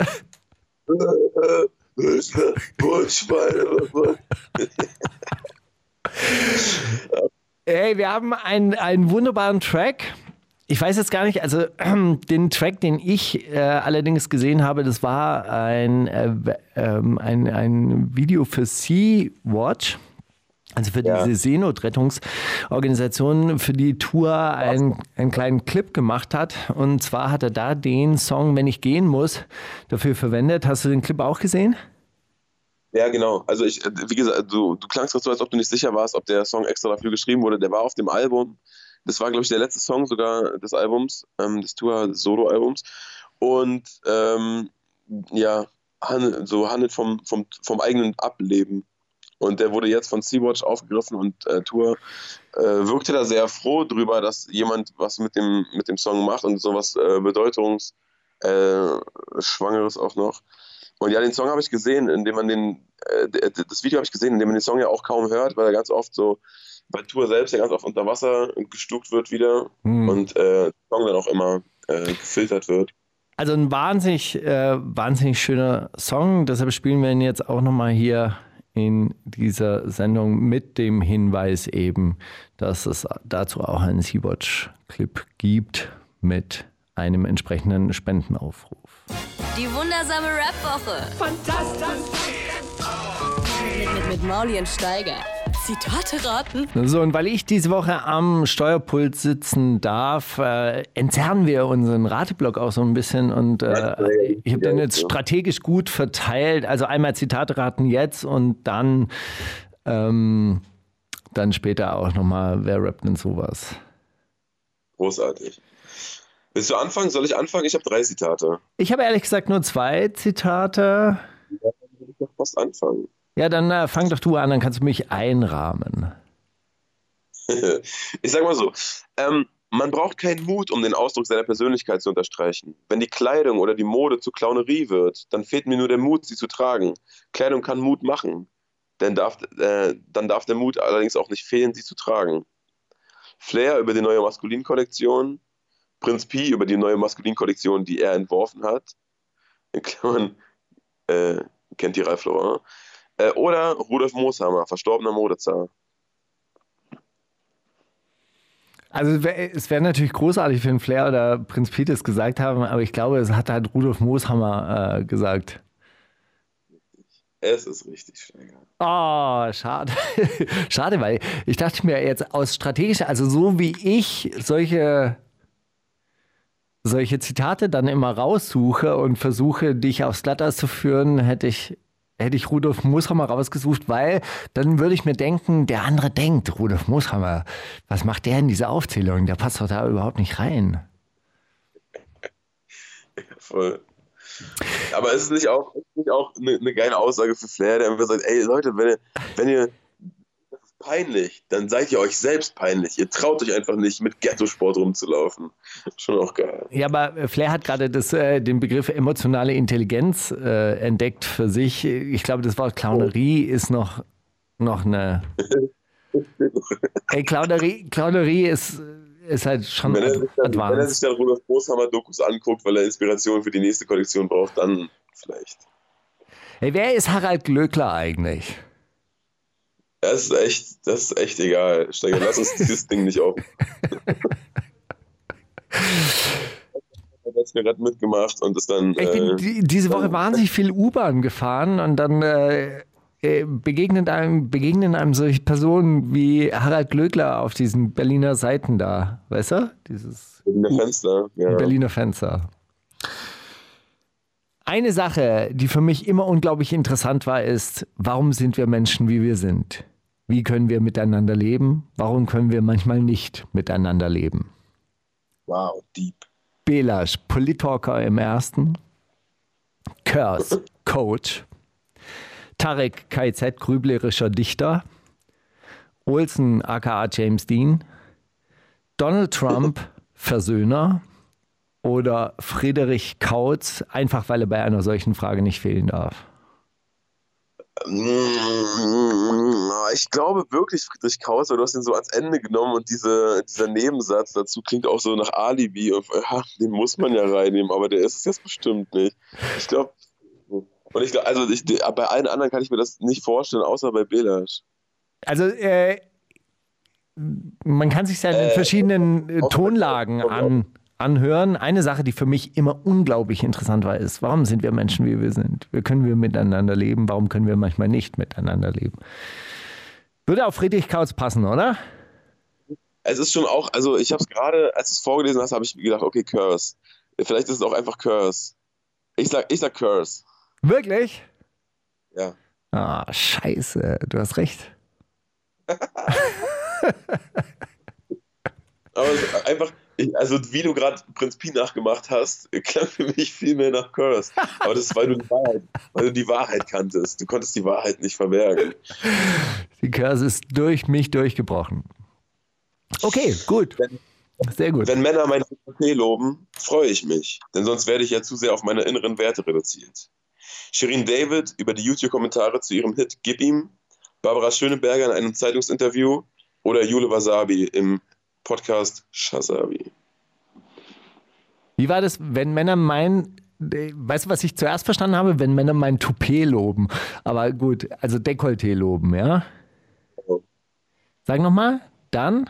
Hey, wir haben einen, einen wunderbaren Track. Ich weiß jetzt gar nicht, also den Track, den ich äh, allerdings gesehen habe, das war ein, äh, ähm, ein, ein Video für Sea-Watch. Also für Ja. diese Seenotrettungsorganisation, für die Tour ein, einen kleinen Clip gemacht hat. Und zwar hat er da den Song Wenn ich gehen muss dafür verwendet. Hast du den Clip auch gesehen? Ja, genau. Also ich, wie gesagt, du, du klangst gerade so, als ob du nicht sicher warst, ob der Song extra dafür geschrieben wurde. Der war auf dem Album. Das war, glaube ich, der letzte Song sogar des Albums, ähm, des Tour-Solo-Albums. Und ähm, ja, handelt, so handelt vom, vom, vom eigenen Ableben. Und der wurde jetzt von Sea-Watch aufgegriffen und äh, Tour äh, wirkte da sehr froh drüber, dass jemand was mit dem, mit dem Song macht und sowas äh, Bedeutungs äh, auch noch. Und ja, den Song habe ich gesehen, indem man den, äh, das Video habe ich gesehen, indem man den Song ja auch kaum hört, weil er ganz oft so bei Tour selbst ja ganz oft unter Wasser gestuckt wird wieder Hm. und äh, der Song dann auch immer gefiltert wird. Also ein wahnsinnig, wahnsinnig schöner Song. Deshalb spielen wir ihn jetzt auch nochmal hier in dieser Sendung mit dem Hinweis eben, dass es dazu auch einen Sea-Watch-Clip gibt mit einem entsprechenden Spendenaufruf. Die wundersame Rap-Woche. Fantastisch. Mit, mit, mit Mauli und Steiger. Zitate raten. So, und weil ich diese Woche am Steuerpult sitzen darf, äh, entzerren wir unseren Rateblock auch so ein bisschen und äh, ich habe den jetzt strategisch gut verteilt. Also einmal Zitate raten jetzt und dann, ähm, dann später auch nochmal, wer rappt denn sowas? Großartig. Willst du anfangen? Soll ich anfangen? Ich habe drei Zitate. Ich habe ehrlich gesagt nur zwei Zitate. Ich will doch fast anfangen. Ja, dann äh, fang doch du an, dann kannst du mich einrahmen. ich sag mal so, ähm, man braucht keinen Mut, um den Ausdruck seiner Persönlichkeit zu unterstreichen. Wenn die Kleidung oder die Mode zur Clownerie wird, dann fehlt mir nur der Mut, sie zu tragen. Kleidung kann Mut machen, denn darf, äh, dann darf der Mut allerdings auch nicht fehlen, sie zu tragen. Flair über die neue Maskulin-Kollektion, Prinz Pi über die neue Maskulin-Kollektion, die er entworfen hat. In Klammern, äh, kennt die Ralph Lauren. Äh, oder Rudolf Mooshammer, verstorbener Modezar. Also es wäre natürlich großartig, wenn Flair oder Prinz Pete es gesagt haben, aber ich glaube, es hat halt Rudolf Mooshammer äh, gesagt. Es ist richtig, Steiger. Oh, schade. schade, weil ich dachte mir jetzt aus strategischer, also so wie ich solche, solche Zitate dann immer raussuche und versuche, dich aufs Glatteis zu führen, hätte ich, hätte ich Rudolf Mooshammer rausgesucht, weil dann würde ich mir denken, der andere denkt, Rudolf Mooshammer, was macht der in dieser Aufzählung? Der passt doch da überhaupt nicht rein. Voll. Aber ist es nicht auch, ist nicht auch eine, eine geile Aussage für Flair, der einfach sagt, ey Leute, wenn ihr, wenn ihr peinlich, dann seid ihr euch selbst peinlich. Ihr traut euch einfach nicht, mit Ghetto-Sport rumzulaufen. Schon auch geil. Ja, aber Flair hat gerade das, äh, den Begriff emotionale Intelligenz äh, entdeckt für sich. Ich glaube, das Wort Clownerie ist noch, noch eine. Ey, Clownerie, Clownerie ist, ist halt schon Wenn er, sich dann, wenn er sich dann Rudolf Großhammer-Dokus anguckt, weil er Inspiration für die nächste Kollektion braucht, dann vielleicht. Hey, wer ist Harald Glöckler eigentlich? Das ist echt, das ist echt egal. Steiger, lass uns dieses Ding nicht auf. Gerade mitgemacht und ist dann. Ich bin Äh, die, diese Woche wahnsinnig viel U-Bahn gefahren und dann äh, äh, begegnen einem, begegnen einem solche Personen wie Harald Glöckler auf diesen Berliner Seiten da. Weißt du? Dieses in der Fenster. Ja. Berliner Fenster. Eine Sache, die für mich immer unglaublich interessant war, ist, warum sind wir Menschen, wie wir sind? Wie können wir miteinander leben? Warum können wir manchmal nicht miteinander leben? Wow, deep. Belasch, Politalker im ersten. Kurs, Coach. Tarek KZ, grüblerischer Dichter. Olsen, aka James Dean. Donald Trump, Versöhner. Oder Friedrich Kautz, einfach weil er bei einer solchen Frage nicht fehlen darf. Mm, Ich glaube wirklich Friedrich Krause, du hast ihn so ans Ende genommen und diese, dieser Nebensatz dazu klingt auch so nach Alibi. Und, ja, den muss man ja reinnehmen, aber der ist es jetzt bestimmt nicht. Ich glaube, und ich glaube, also ich, bei allen anderen kann ich mir das nicht vorstellen, außer bei Belasch. Also, äh, man kann sich ja in Äh, verschiedenen Tonlagen an, anhören. Eine Sache, die für mich immer unglaublich interessant war, ist, warum sind wir Menschen, wie wir sind? Wie können wir miteinander leben? Warum können wir manchmal nicht miteinander leben? Würde auf Friedrich Kautz passen, oder? Es ist schon auch, also ich habe es gerade, als du es vorgelesen hast, habe ich gedacht, okay, Curse. Vielleicht ist es auch einfach Curse. Ich sag, ich sag Curse. Wirklich? Ja. Ah, scheiße, du hast recht. Aber einfach, also wie du gerade Prinz Pi nachgemacht hast, klang für mich viel mehr nach Curse. Aber das ist, weil du die Wahrheit, weil du die Wahrheit kanntest. Du konntest die Wahrheit nicht verbergen. Die Curse ist durch mich durchgebrochen. Okay, gut. Sehr gut. Wenn Männer meine Tee loben, freue ich mich, denn sonst werde ich ja zu sehr auf meine inneren Werte reduziert. Shirin David über die YouTube-Kommentare zu ihrem Hit Gib ihm, Barbara Schöneberger in einem Zeitungsinterview oder Jule Wasabi im Podcast Shazabi. Wie war das, wenn Männer meinen, weißt du, was ich zuerst verstanden habe? Wenn Männer mein Toupet loben. Aber gut, also Dekolleté loben, ja? Sag nochmal, dann?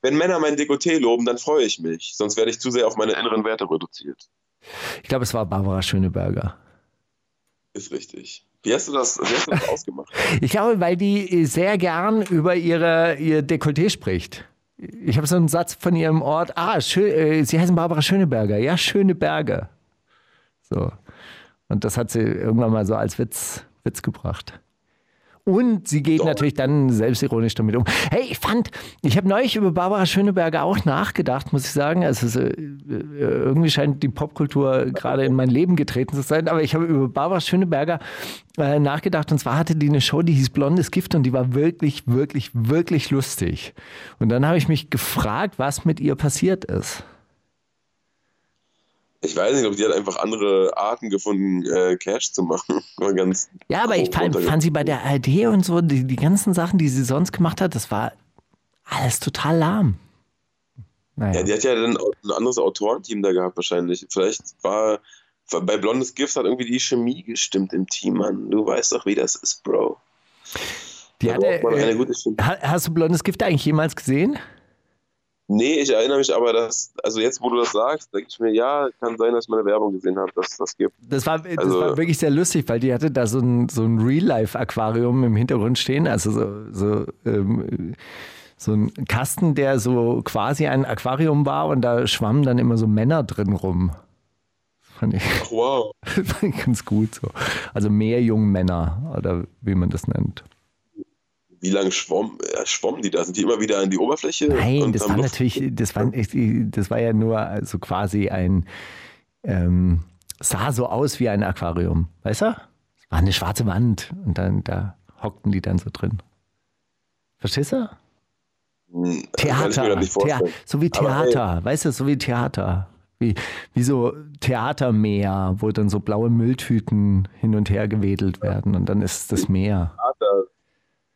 Wenn Männer mein Dekolleté loben, dann freue ich mich, sonst werde ich zu sehr auf meine inneren Werte reduziert. Ich glaube, es war Barbara Schöneberger. Ist richtig. Wie hast du das, wie hast du das ausgemacht? Ich glaube, weil die sehr gern über ihre, ihr Dekolleté spricht. Ich habe so einen Satz von ihrem Ort. Ah, schön, äh, sie heißen Barbara Schöneberger. Ja, Schöneberger. So. Und das hat sie irgendwann mal so als Witz, Witz gebracht. Und sie geht Doch. natürlich dann selbstironisch damit um. Hey, ich fand, ich habe neulich über Barbara Schöneberger auch nachgedacht, muss ich sagen. Also es, äh, irgendwie scheint die Popkultur gerade in mein Leben getreten zu sein. Aber ich habe über Barbara Schöneberger äh, nachgedacht. Und zwar hatte die eine Show, die hieß Blondes Gift und die war wirklich, wirklich, wirklich lustig. Und dann habe ich mich gefragt, was mit ihr passiert ist. Ich weiß nicht, ob die hat einfach andere Arten gefunden, äh, Cash zu machen. War ganz Ja, aber ich fand, fand sie bei der ARD und so, die, die ganzen Sachen, die sie sonst gemacht hat, das war alles total lahm. Naja. Ja, die hat ja dann ein anderes Autorenteam da gehabt wahrscheinlich. Vielleicht war bei Blondes Gift hat irgendwie die Chemie gestimmt im Team, Mann. Du weißt doch, wie das ist, Bro. die Da hatte, äh, gute Chemie. ha- hast du Blondes Gift eigentlich jemals gesehen? Nee, ich erinnere mich aber, dass, also jetzt, wo du das sagst, denke ich mir, ja, kann sein, dass ich meine Werbung gesehen habe, dass es das gibt. Das war, das Also- war wirklich sehr lustig, weil die hatte da so ein, so ein Real-Life-Aquarium im Hintergrund stehen. Also so, so, ähm, so ein Kasten, der so quasi ein Aquarium war und da schwammen dann immer so Männer drin rum. Fand ich, Ach, wow. fand ich ganz gut so. Also mehr Jungmänner oder wie man das nennt. Wie lange schwamm, äh, schwommen die da? Sind die immer wieder an die Oberfläche? Nein, das war Luft- natürlich, das war, das war ja nur so quasi ein, ähm, sah so aus wie ein Aquarium, weißt du? Es war eine schwarze Wand und dann da hockten die dann so drin. Verstehst du? Hm, Theater, Thea so wie Aber Theater, weißt du, so wie Theater. Wie, wie so Theatermeer, wo dann so blaue Mülltüten hin und her gewedelt werden und dann ist das Meer. Theater,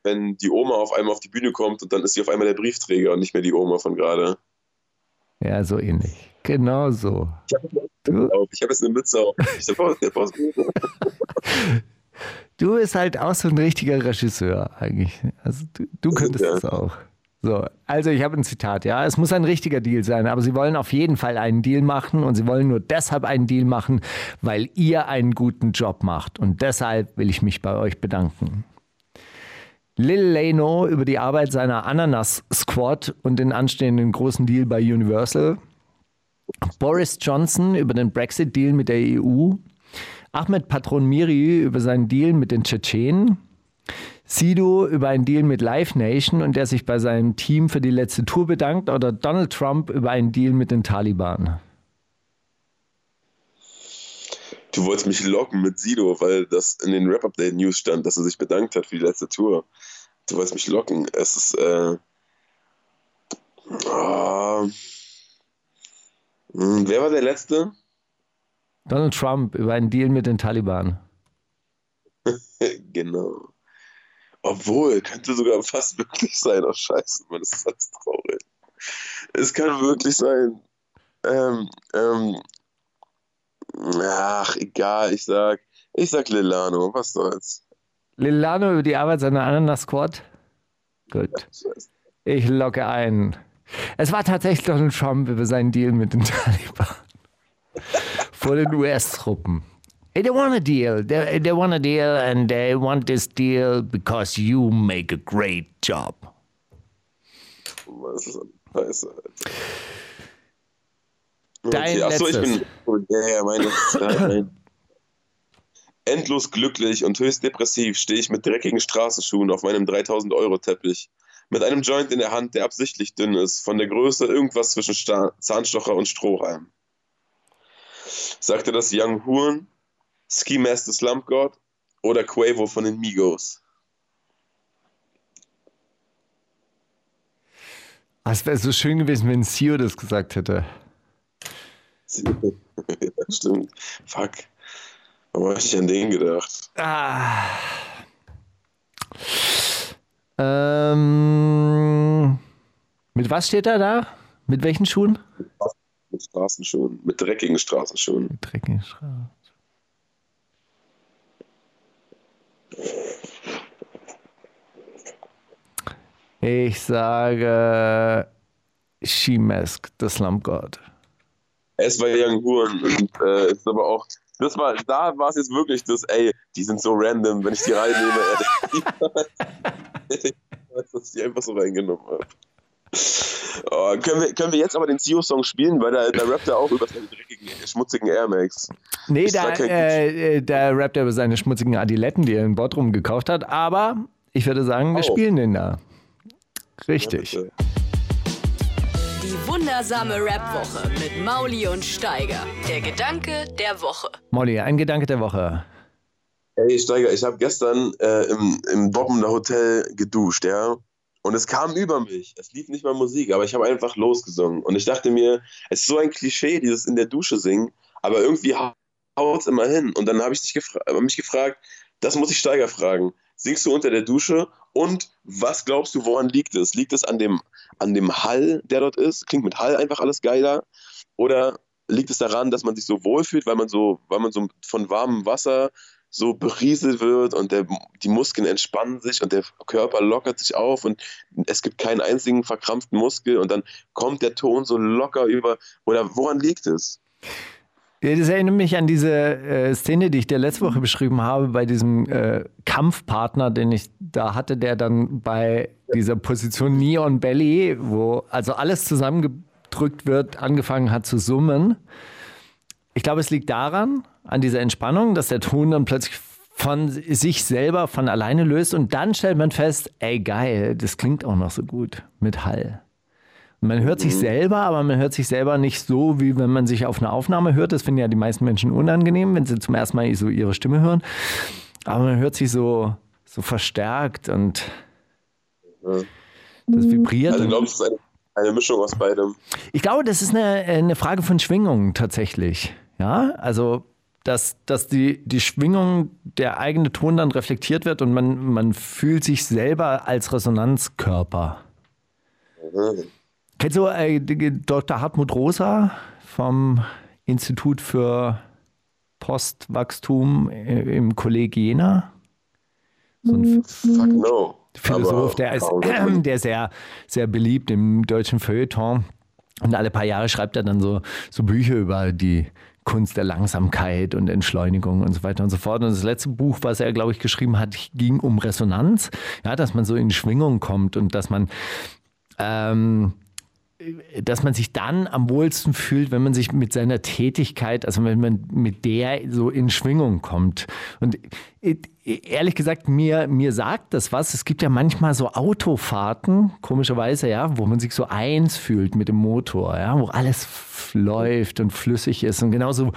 wenn die Oma auf einmal auf die Bühne kommt und dann ist sie auf einmal der Briefträger und nicht mehr die Oma von gerade. Ja, so ähnlich. Genau so. Ich habe hab jetzt eine Mütze auf. Ich hab, ich hab, Du bist halt auch so ein richtiger Regisseur eigentlich. Also du, du könntest Ja. das auch. So, also ich habe ein Zitat, ja. Es muss ein richtiger Deal sein, aber sie wollen auf jeden Fall einen Deal machen und sie wollen nur deshalb einen Deal machen, weil ihr einen guten Job macht. Und deshalb will ich mich bei euch bedanken. Lil Leno über die Arbeit seiner Ananas Squad und den anstehenden großen Deal bei Universal. Boris Johnson über den Brexit-Deal mit der EU. Ahmed Patron Miri über seinen Deal mit den Tschetschenen. Sido über einen Deal mit Live Nation und der sich bei seinem Team für die letzte Tour bedankt. Oder Donald Trump über einen Deal mit den Taliban. Du wolltest mich locken mit Sido, weil das in den Rap-Update-News stand, dass er sich bedankt hat für die letzte Tour. Du wolltest mich locken. Es ist, äh, hm, wer war der Letzte? Donald Trump über einen Deal mit den Taliban. genau. Obwohl, könnte sogar fast wirklich sein. Oh, scheiße, man, das ist alles traurig. Es kann wirklich sein. Ähm, ähm, ach, egal, ich sag, ich sag Lilano, was soll's. Lilano über die Arbeit seiner Ananas-Squad? Gut. Ich locke ein. Es war tatsächlich Donald Trump über seinen Deal mit den Taliban. Vor den US-Truppen. Hey, they want a deal. They, they want a deal and they want this deal because you make a great job. Was ist das? Dein Okay, achso, ich bin. Ja, ja, meine. Nein. Endlos glücklich und höchst depressiv stehe ich mit dreckigen Straßenschuhen auf meinem 3000-Euro-Teppich. Mit einem Joint in der Hand, der absichtlich dünn ist, von der Größe irgendwas zwischen Sta Zahnstocher und Strohhalm. Sagte das Young Horn, Ski Master Slump God oder Quavo von den Migos? Ah, Es wäre so schön gewesen, wenn Sio das gesagt hätte. ja, stimmt. Fuck. Warum habe ich nicht an den gedacht? Ah. Ähm, mit was steht er da? Mit welchen Schuhen? Mit Straßenschuhen, mit dreckigen Straßenschuhen. Mit dreckigen Straßen. Ich sage She-Mask, the Slump God. Es war Young Huren und äh, ist aber auch. Das war, da war es jetzt wirklich das, ey, die sind so random, wenn ich die reinnehme, hätte ich dass ich die einfach so reingenommen habe. Oh, können, wir, können wir jetzt aber den Zio-Song spielen, weil da, da rappt er auch über seine dreckigen, schmutzigen Air Max. Nee, Ist da, da äh, äh, da rappt er über seine schmutzigen Adiletten, die er in Bodrum gekauft hat. Aber ich würde sagen, wir Oh. spielen den da. Richtig. Bitte. Wundersame Rap-Woche mit Mauli und Steiger. Der Gedanke der Woche. Molly, ein Gedanke der Woche. Ey, Steiger, ich habe gestern äh, im, im Dortmunder Hotel geduscht, ja. Und es kam über mich. Es lief nicht mal Musik, aber ich habe einfach losgesungen. Und ich dachte mir, es ist so ein Klischee, dieses in der Dusche singen, aber irgendwie haut es immer hin. Und dann habe ich dich gefra mich gefragt, das muss ich Steiger fragen. Singst du unter der Dusche? Und was glaubst du, woran liegt es? Liegt es an dem, an dem Hall, der dort ist? Klingt mit Hall einfach alles geiler? Oder liegt es daran, dass man sich so wohlfühlt, weil man so, weil man so von warmem Wasser so berieselt wird und der, die Muskeln entspannen sich und der Körper lockert sich auf und es gibt keinen einzigen verkrampften Muskel und dann kommt der Ton so locker über. Oder woran liegt es? Das erinnert mich an diese äh, Szene, die ich dir letzte Woche beschrieben habe, bei diesem äh, Kampfpartner, den ich da hatte, der dann bei dieser Position Neon Belly, wo also alles zusammengedrückt wird, angefangen hat zu summen. Ich glaube, es liegt daran, an dieser Entspannung, dass der Ton dann plötzlich von sich selber von alleine löst und dann stellt man fest, ey geil, das klingt auch noch so gut mit Hall. Man hört sich selber, aber man hört sich selber nicht so, wie wenn man sich auf eine Aufnahme hört. Das finden ja die meisten Menschen unangenehm, wenn sie zum ersten Mal so ihre Stimme hören. Aber man hört sich so, so verstärkt und das vibriert. Also glaubst du, es ist eine, eine Mischung aus beidem? ich glaube, das ist eine, eine Frage von Schwingung tatsächlich. Ja, also dass, dass die, die Schwingung, der eigene Ton dann reflektiert wird und man, man fühlt sich selber als Resonanzkörper. Kennst du äh, Dr. Hartmut Rosa vom Institut für Postwachstum äh, im Kolleg Jena? So ein Fuck no. Philosoph, der ist aber- der ist sehr, sehr beliebt im deutschen Feuilleton. Und alle paar Jahre schreibt er dann so, so Bücher über die Kunst der Langsamkeit und Entschleunigung und so weiter und so fort. Und das letzte Buch, was er, glaube ich, geschrieben hat, ging um Resonanz. Ja, dass man so in Schwingung kommt und dass man ähm, dass man sich dann am wohlsten fühlt, wenn man sich mit seiner Tätigkeit, also wenn man mit der so in Schwingung kommt. Und äh, ehrlich gesagt, mir, mir sagt das was. Es gibt ja manchmal so Autofahrten, komischerweise, ja, wo man sich so eins fühlt mit dem Motor, ja, wo alles läuft und flüssig ist. Und genauso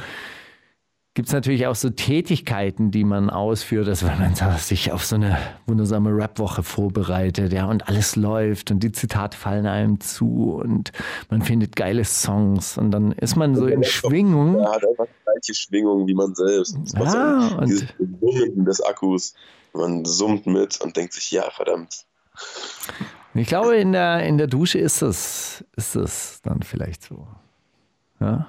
gibt es natürlich auch so Tätigkeiten, die man ausführt, dass wenn man sich auf so eine wundersame Rap-Woche vorbereitet, ja, und alles läuft und die Zitate fallen einem zu und man findet geile Songs und dann ist man so in Schwingung. Er hat einfach die gleiche Schwingung wie man selbst. Das Ja, so und- dieses Summen des Akkus. Man summt mit und denkt sich, ja, verdammt. Ich glaube, in der, in der Dusche ist das, ist das dann vielleicht so. Ja?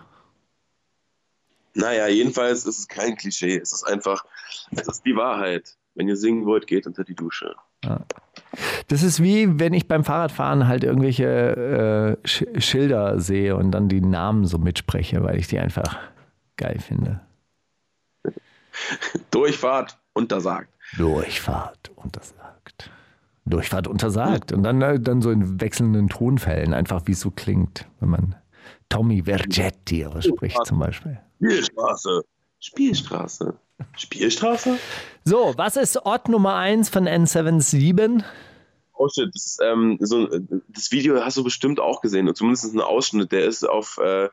Naja, jedenfalls ist es kein Klischee. Es ist einfach, es ist die Wahrheit. Wenn ihr singen wollt, geht unter die Dusche. Das ist wie, wenn ich beim Fahrradfahren halt irgendwelche äh, Sch Schilder sehe und dann die Namen so mitspreche, weil ich die einfach geil finde. Durchfahrt untersagt. Durchfahrt untersagt. Durchfahrt untersagt. Und dann, äh, dann so in wechselnden Tonfällen, einfach wie es so klingt, wenn man Tommy Vergetti ausspricht zum Beispiel. Spielstraße. Spielstraße. Spielstraße? So, was ist Ort Nummer 1 von N77? Oh shit, das, ist, ähm, so, das Video hast du bestimmt auch gesehen, und zumindest ein Ausschnitt, der ist auf äh,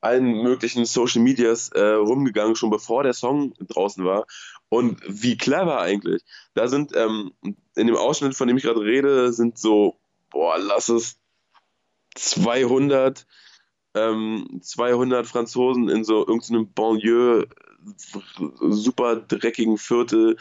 allen möglichen Social Medias äh, rumgegangen, schon bevor der Song draußen war. Und wie clever eigentlich. Da sind ähm, in dem Ausschnitt, von dem ich gerade rede, sind so, boah, lass es 200, ähm, 200 Franzosen in so irgendeinem Banlieue super dreckigen Viertel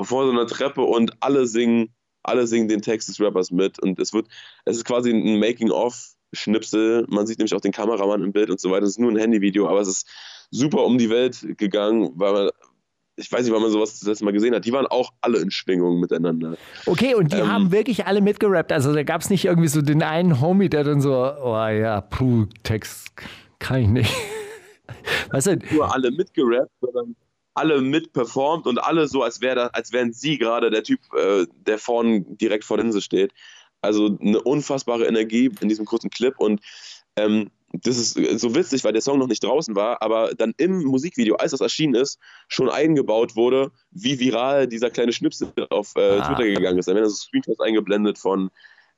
vor so einer Treppe und alle singen, alle singen den Text des Rappers mit und es wird, es ist quasi ein Making-of-Schnipsel. Man sieht nämlich auch den Kameramann im Bild und so weiter. Es ist nur ein Handyvideo, aber es ist super um die Welt gegangen, weil man, ich weiß nicht, wann man sowas das letzte Mal gesehen hat. Die waren auch alle in Schwingung miteinander. Okay, und die Ähm. haben wirklich alle mitgerappt. Also da gab es nicht irgendwie so den einen Homie, der dann so, oh ja, puh, Text kann ich nicht. Weißt du, nur alle mitgerappt, sondern alle mitperformt und alle so, als, wär da, als wären sie gerade der Typ, äh, der vorne direkt vor der Linse steht. Also eine unfassbare Energie in diesem kurzen Clip und ähm, das ist so witzig, weil der Song noch nicht draußen war, aber dann im Musikvideo, als das erschienen ist, schon eingebaut wurde, wie viral dieser kleine Schnipsel auf äh, Ah. Twitter gegangen ist. Da werden so Screenshots eingeblendet von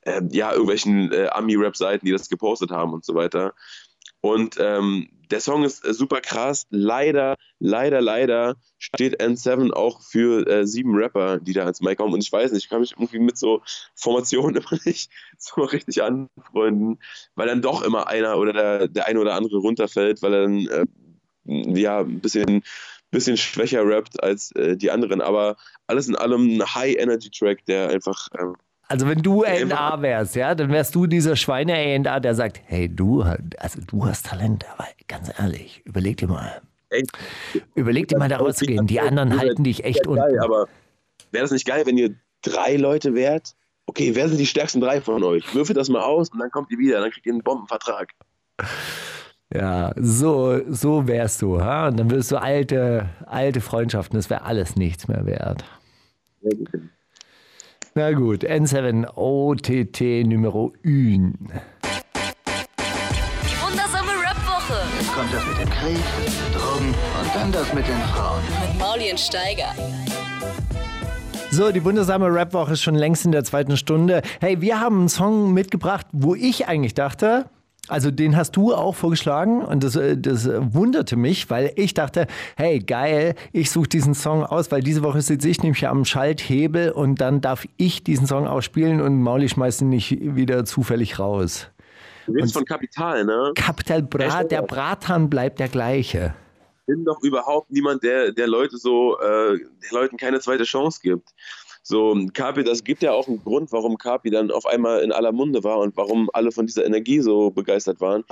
ähm, ja, irgendwelchen äh, Ami-Rap-Seiten, die das gepostet haben und so weiter. Und ähm, der Song ist äh, super krass. Leider, leider, leider steht N7 auch für äh, sieben Rapper, die da ans Mic kommen. Und ich weiß nicht, ich kann mich irgendwie mit so Formationen immer nicht so richtig anfreunden, weil dann doch immer einer oder der, der eine oder andere runterfällt, weil er dann äh, ja ein bisschen, bisschen schwächer rappt als äh, die anderen. Aber alles in allem ein High-Energy-Track, der einfach. Also wenn du Ja, A&R wärst, ja, dann wärst du dieser Schweine A&R, der sagt, hey, du, also du hast Talent, aber ganz ehrlich, überleg dir mal. ey, Überleg dir mal da rauszugehen. Die anderen halten dich echt geil, unten. Aber wäre das nicht geil, wenn ihr drei Leute wärt? Okay, wer sind die stärksten drei von euch? Würfelt das mal aus und dann kommt ihr wieder, dann kriegt ihr einen Bombenvertrag. Ja, so, so wärst du, ha? Und dann würdest du alte, alte Freundschaften, das wäre alles nichts mehr wert. Na gut, N7 OTT Numero 1. Die wundersame Rap-Woche Jetzt kommt das mit dem Krieg, Drogen und dann das mit den Frauen. mit Mauli und Steiger. So, die wundersame Rap-Woche ist schon längst in der zweiten Stunde. Hey, wir haben einen Song mitgebracht, wo ich eigentlich dachte, also den hast du auch vorgeschlagen und das, äh, das wunderte mich, weil ich dachte, hey, geil, ich suche diesen Song aus, weil diese Woche sitze ich nämlich am Schalthebel und dann darf ich diesen Song ausspielen und Mauli schmeißt ihn nicht wieder zufällig raus. Du redest von Kapital, ne? Kapital Brat, der Bratan bleibt der gleiche. Ich bin doch überhaupt niemand, der, der Leute so, äh, der Leuten keine zweite Chance gibt. So, Kapi, das gibt ja auch einen Grund, warum Kapi dann auf einmal in aller Munde war und warum alle von dieser Energie so begeistert waren.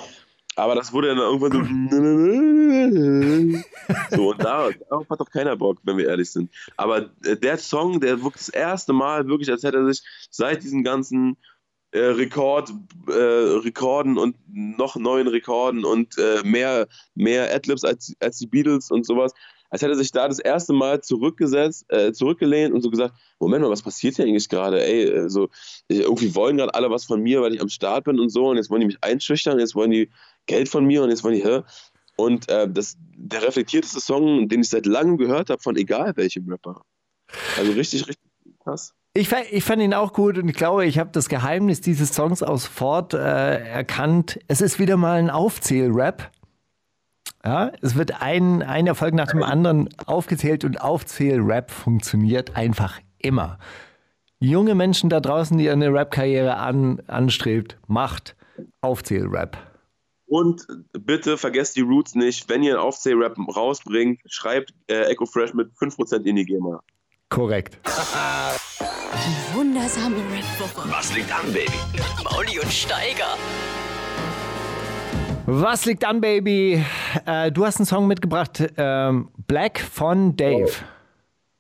Aber das wurde dann irgendwann so. so, und da, darauf hat doch keiner Bock, wenn wir ehrlich sind. Aber äh, der Song, der wirkt das erste Mal wirklich, als hätte er sich seit diesen ganzen äh, Rekord, äh, Rekorden und noch neuen Rekorden und äh, mehr, mehr Adlibs als, als die Beatles und sowas, als hätte er sich da das erste Mal zurückgesetzt, äh, zurückgelehnt und so gesagt, Moment mal, was passiert hier eigentlich gerade? Ey, äh, so, irgendwie wollen gerade alle was von mir, weil ich am Start bin und so und jetzt wollen die mich einschüchtern, jetzt wollen die Geld von mir und jetzt wollen die, hä? Und äh, das, der reflektierteste Song, den ich seit langem gehört habe, von egal welchem Rapper. Also richtig, richtig krass. Ich, ich fand ihn auch gut und ich glaube, ich habe das Geheimnis dieses Songs auch sofort äh, erkannt. Es ist wieder mal ein Aufzähl-Rap. Ja, es wird ein, ein Erfolg nach dem anderen aufgezählt und Aufzähl-Rap funktioniert einfach immer. Junge Menschen da draußen, die eine Rap-Karriere an, anstrebt, macht Aufzähl-Rap. Und bitte vergesst die Roots nicht. Wenn ihr einen Aufzähl-Rap rausbringt, schreibt äh, Echo Fresh mit 5% in die GEMA. Korrekt. Die wundersame Rap-Woche. Was liegt an, Baby? Mauli und Steiger. Was liegt an, Baby? Äh, du hast einen Song mitgebracht, ähm, Black von Dave.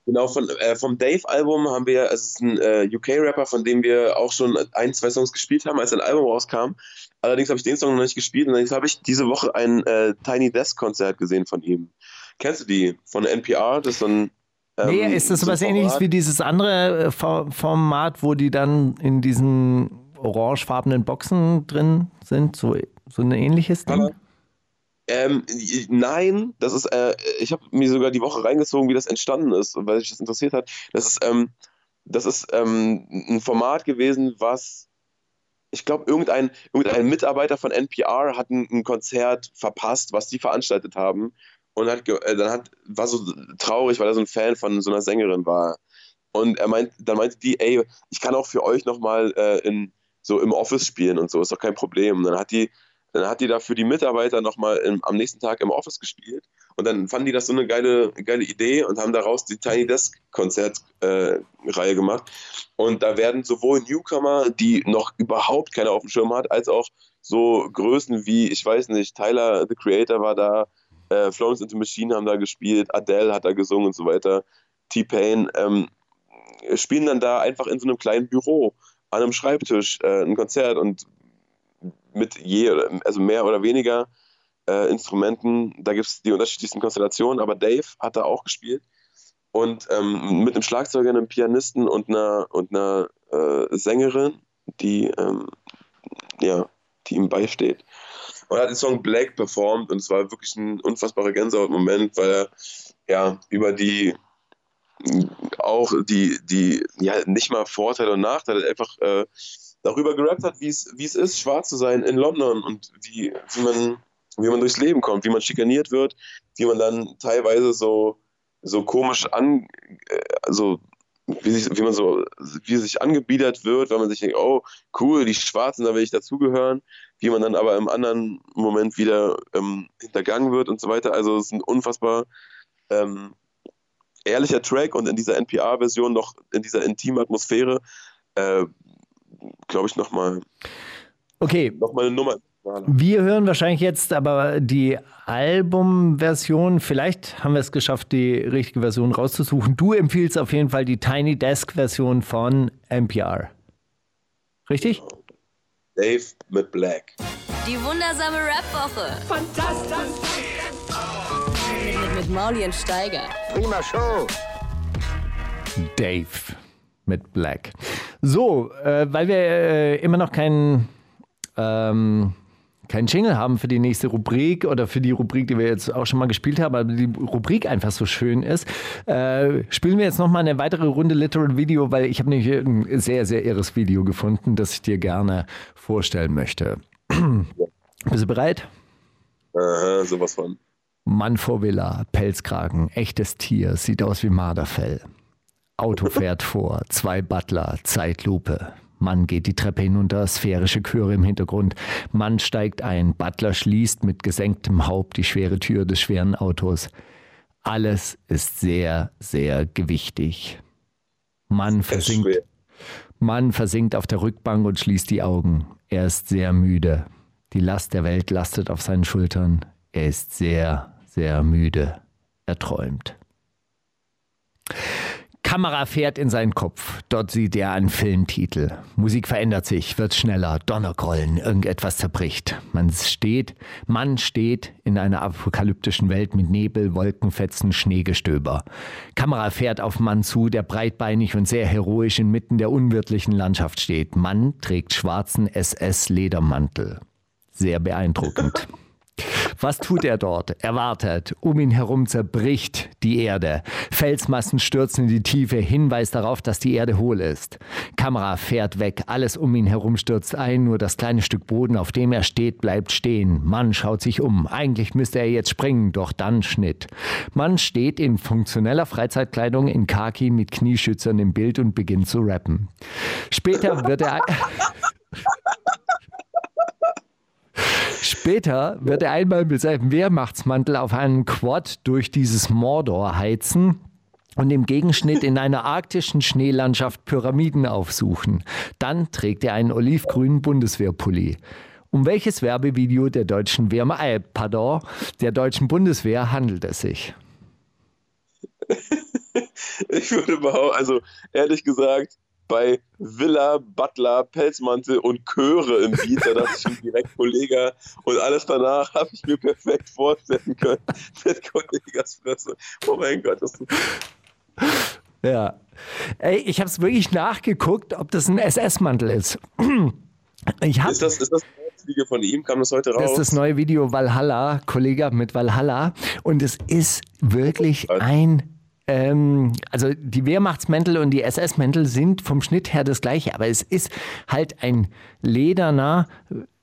Genau, von, äh, vom Dave-Album haben wir, es ist ein äh, UK-Rapper, von dem wir auch schon ein, zwei Songs gespielt haben, als ein Album rauskam. Allerdings habe ich den Song noch nicht gespielt und dann habe ich diese Woche ein äh, Tiny Desk-Konzert gesehen von ihm. Kennst du die? Von NPR? Das ist so ein. Ähm, nee, ist das so was ähnliches wie dieses andere äh, For- Format, wo die dann in diesen orangefarbenen Boxen drin sind? So, so ein ähnliches Ding? Ähm, nein, das ist, äh, ich habe mir sogar die Woche reingezogen, wie das entstanden ist, weil sich das interessiert hat. Das ist, ähm, das ist ähm, ein Format gewesen, was, ich glaube, irgendein, irgendein Mitarbeiter von NPR hat ein, ein Konzert verpasst, was die veranstaltet haben. Und hat, äh, dann hat, war so traurig, weil er so ein Fan von so einer Sängerin war. Und er meint, dann meinte die, ey, ich kann auch für euch nochmal äh, in, so im Office spielen und so, ist doch kein Problem. Und dann hat die, dann hat die da für die Mitarbeiter nochmal am nächsten Tag im Office gespielt. Und dann fanden die das so eine geile, geile Idee und haben daraus die Tiny Desk Konzertreihe äh, gemacht. Und da werden sowohl Newcomer, die noch überhaupt keiner auf dem Schirm hat, als auch so Größen wie, ich weiß nicht, Tyler, the Creator war da, äh, Florence into Machine haben da gespielt, Adele hat da gesungen und so weiter, T-Pain, ähm, spielen dann da einfach in so einem kleinen Büro an einem Schreibtisch äh, ein Konzert und mit je, also mehr oder weniger äh, Instrumenten. Da gibt es die unterschiedlichsten Konstellationen, aber Dave hat da auch gespielt. Und ähm, mit einem Schlagzeuger, einem Pianisten und einer, und einer äh, Sängerin, die, ähm, ja, die ihm beisteht. Und er hat den Song Black performt und es war wirklich ein unfassbarer Gänsehaut-Moment, weil er ja über die auch die, die, ja, nicht mal Vorteile und Nachteile, einfach äh, darüber gerappt hat, wie es ist, schwarz zu sein in London und wie, wie, man, wie man durchs Leben kommt, wie man schikaniert wird, wie man dann teilweise so, so komisch an, äh, also wie, sich, wie man so, wie sich angebiedert wird, weil man sich denkt, oh, cool, die Schwarzen, da will ich dazugehören, wie man dann aber im anderen Moment wieder ähm, hintergangen wird und so weiter. Also es ist ein unfassbar ähm, ehrlicher Track und in dieser NPR-Version noch in dieser intimen Atmosphäre, äh, glaube ich, nochmal Okay, noch mal eine Nummer. wir hören wahrscheinlich jetzt aber die Albumversion. Vielleicht haben wir es geschafft, die richtige Version rauszusuchen. Du empfiehlst auf jeden Fall die Tiny Desk-Version von NPR. Richtig? Dave mit Black. Die wundersame Rap-Woche. Fantastisch. Mit, mit Mauli und Steiger. Prima Show. Dave mit Black. So, äh, weil wir äh, immer noch keinen ähm, keinen Jingle haben für die nächste Rubrik oder für die Rubrik, die wir jetzt auch schon mal gespielt haben, aber die Rubrik einfach so schön ist, äh, spielen wir jetzt noch mal eine weitere Runde Literal Video, weil ich habe nämlich ein sehr, sehr irres Video gefunden, das ich dir gerne vorstellen möchte. Bist du bereit? Aha, sowas von. Mann vor Villa, Pelzkragen, echtes Tier, sieht aus wie Marderfell. Auto fährt vor, zwei Butler, Zeitlupe. Mann geht die Treppe hinunter, sphärische Chöre im Hintergrund. Mann steigt ein, Butler schließt mit gesenktem Haupt die schwere Tür des schweren Autos. Alles ist sehr, sehr gewichtig. Mann versinkt. Mann versinkt auf der Rückbank und schließt die Augen. Er ist sehr müde. Die Last der Welt lastet auf seinen Schultern. Er ist sehr, sehr müde. Er träumt. Kamera fährt in seinen Kopf. Dort sieht er einen Filmtitel. Musik verändert sich, wird schneller, Donnergrollen, irgendetwas zerbricht. Man steht, man steht in einer apokalyptischen Welt mit Nebel, Wolkenfetzen, Schneegestöber. Kamera fährt auf Mann zu, der breitbeinig und sehr heroisch inmitten der unwirtlichen Landschaft steht. Mann trägt schwarzen SS-Ledermantel. Sehr beeindruckend. Was tut er dort? Er wartet. Um ihn herum zerbricht die Erde. Felsmassen stürzen in die Tiefe. Hinweis darauf, dass die Erde hohl ist. Kamera fährt weg. Alles um ihn herum stürzt ein. Nur das kleine Stück Boden, auf dem er steht, bleibt stehen. Mann schaut sich um. Eigentlich müsste er jetzt springen, doch dann Schnitt. Mann steht in funktioneller Freizeitkleidung in Khaki mit Knieschützern im Bild und beginnt zu rappen. Später wird er. Später wird er einmal mit seinem Wehrmachtsmantel auf einen Quad durch dieses Mordor heizen und im Gegenschnitt in einer arktischen Schneelandschaft Pyramiden aufsuchen. Dann trägt er einen olivgrünen Bundeswehrpulli. Um welches Werbevideo der deutschen Wehrma äh, pardon, der deutschen Bundeswehr handelt es sich? Ich würde behaupten, also ehrlich gesagt, bei Villa, Butler, Pelzmantel und Chöre im Beat, da dachte ich schon direkt Kollega und alles danach habe ich mir perfekt vorstellen können mit Kollegas Fresse. Oh mein Gott, das ist Ja. Ey, ich habe es wirklich nachgeguckt, ob das ein SS-Mantel ist. Ich hab, ist das, ist das das Video von ihm? Kam das heute raus? Das ist das neue Video Valhalla, Kollege mit Valhalla. Und es ist wirklich ein ähm, also die Wehrmachtsmäntel und die SS-Mäntel sind vom Schnitt her das gleiche, aber es ist halt ein lederner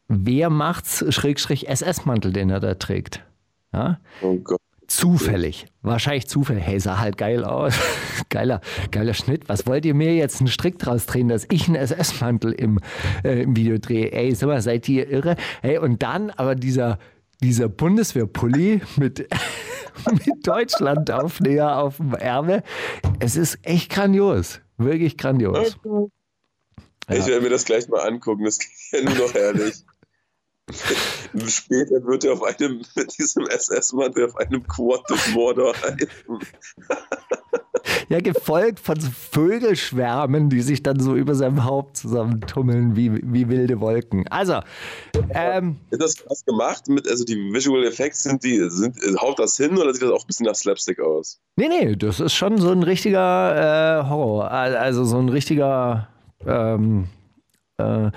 Wehrmachts-SS-Mantel, den er da trägt. Ja? Oh Gott. Zufällig. Wahrscheinlich zufällig. Hey, sah halt geil aus. geiler, geiler Schnitt. Was wollt ihr mir jetzt einen Strick draus drehen, dass ich einen SS-Mantel im, äh, im Video drehe? Ey, sag mal, seid ihr irre? Hey, und dann aber dieser, dieser Bundeswehr-Pulli mit, mit Deutschland-Aufnäher auf dem Ärmel. Es ist echt grandios. Wirklich grandios. Ich werde mir das gleich mal angucken. Das klingt ja nur noch herrlich. Später wird er auf einem, mit diesem SS-Mantel auf einem Quad des Mordor heißen. Ja, gefolgt von so Vögelschwärmen, die sich dann so über seinem Haupt zusammentummeln wie, wie wilde Wolken. Also, ähm, Ist das krass gemacht? Mit, also die Visual Effects, sind die, sind, haut das hin oder sieht das auch ein bisschen nach Slapstick aus? nee, nee, das ist schon so ein richtiger äh, Horror. Also so ein richtiger ähm, äh,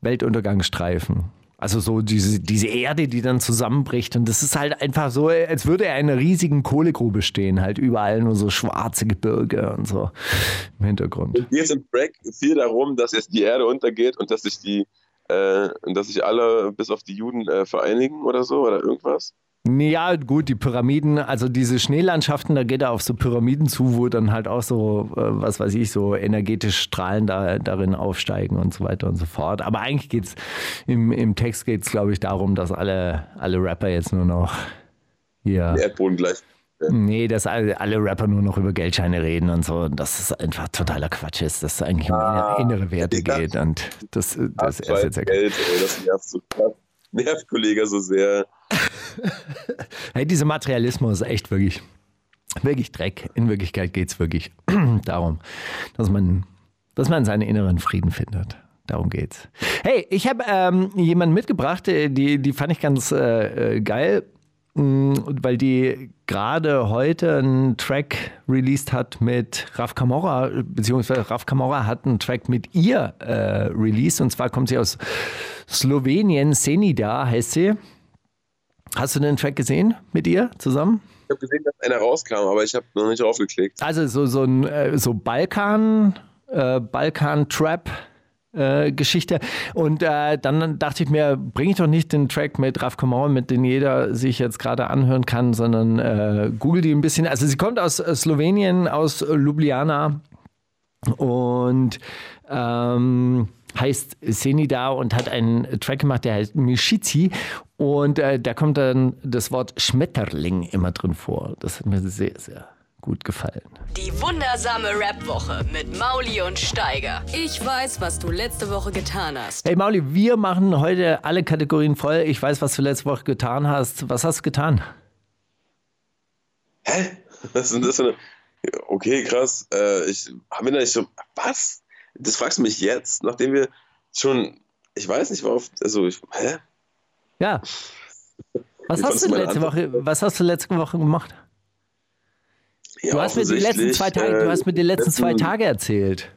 Weltuntergangsstreifen. Also so diese, diese Erde, die dann zusammenbricht. Und das ist halt einfach so, als würde er in einer riesigen Kohlegrube stehen. Halt überall nur so schwarze Gebirge und so im Hintergrund. Und geht es im Track viel darum, dass jetzt die Erde untergeht und dass sich die, äh, dass sich alle bis auf die Juden äh, vereinigen oder so oder irgendwas? Ja, gut, die Pyramiden, also diese Schneelandschaften, da geht er auf so Pyramiden zu, wo dann halt auch so, äh, was weiß ich, so energetisch Strahlen da, darin aufsteigen und so weiter und so fort. Aber eigentlich geht's im, im Text geht es, glaube ich, darum, dass alle, alle Rapper jetzt nur noch hier. Erdboden gleich. Nee, dass alle, alle Rapper nur noch über Geldscheine reden und so. Und dass es einfach totaler Quatsch ist, dass es eigentlich um Ah, innere Werte dachte- geht. Und das, das Das ist jetzt erklärt. Geld, ey, das nervt so krass. Nervt Kollege so sehr. Hey, dieser Materialismus ist echt wirklich, wirklich Dreck. In Wirklichkeit geht es wirklich darum, dass man, dass man seinen inneren Frieden findet. Darum geht's. Hey, ich habe ähm, jemanden mitgebracht, äh, die, die fand ich ganz äh, äh, geil, mh, weil die gerade heute einen Track released hat mit Raf Camora, beziehungsweise Raf Camora hat einen Track mit ihr äh, released und zwar kommt sie aus Slowenien, Senida heißt sie. Hast du den Track gesehen mit ihr zusammen? Ich habe gesehen, dass einer rauskam, aber ich habe noch nicht draufgeklickt. Also so, so ein äh, so Balkan, äh, Balkan-Trap. äh, Geschichte. Und äh, dann dachte ich mir, bringe ich doch nicht den Track mit Raf Kamau, mit den jeder sich jetzt gerade anhören kann, sondern äh, google die ein bisschen. Also sie kommt aus äh, Slowenien, aus Ljubljana und ähm, heißt Senida und hat einen Track gemacht, der heißt Mishizi und äh, da kommt dann das Wort Schmetterling immer drin vor. Das hat mir sehr, sehr gut gefallen. Die wundersame Rap-Woche mit Mauli und Steiger. Ich weiß, was du letzte Woche getan hast. Hey Mauli, wir machen heute alle Kategorien voll. Ich weiß, was du letzte Woche getan hast. Was hast du getan? Hä? Was ist denn das für eine. Okay, krass. Äh, ich habe mir da nicht so. Was? Das fragst du mich jetzt, nachdem wir schon. Ich weiß nicht, worauf. Also, ich, hä? Ja. Was hast du letzte Antwort? Woche, was hast du letzte Woche gemacht? Ja, Du hast mir die letzten zwei Tage, du hast mir die letzten zwei Tage erzählt.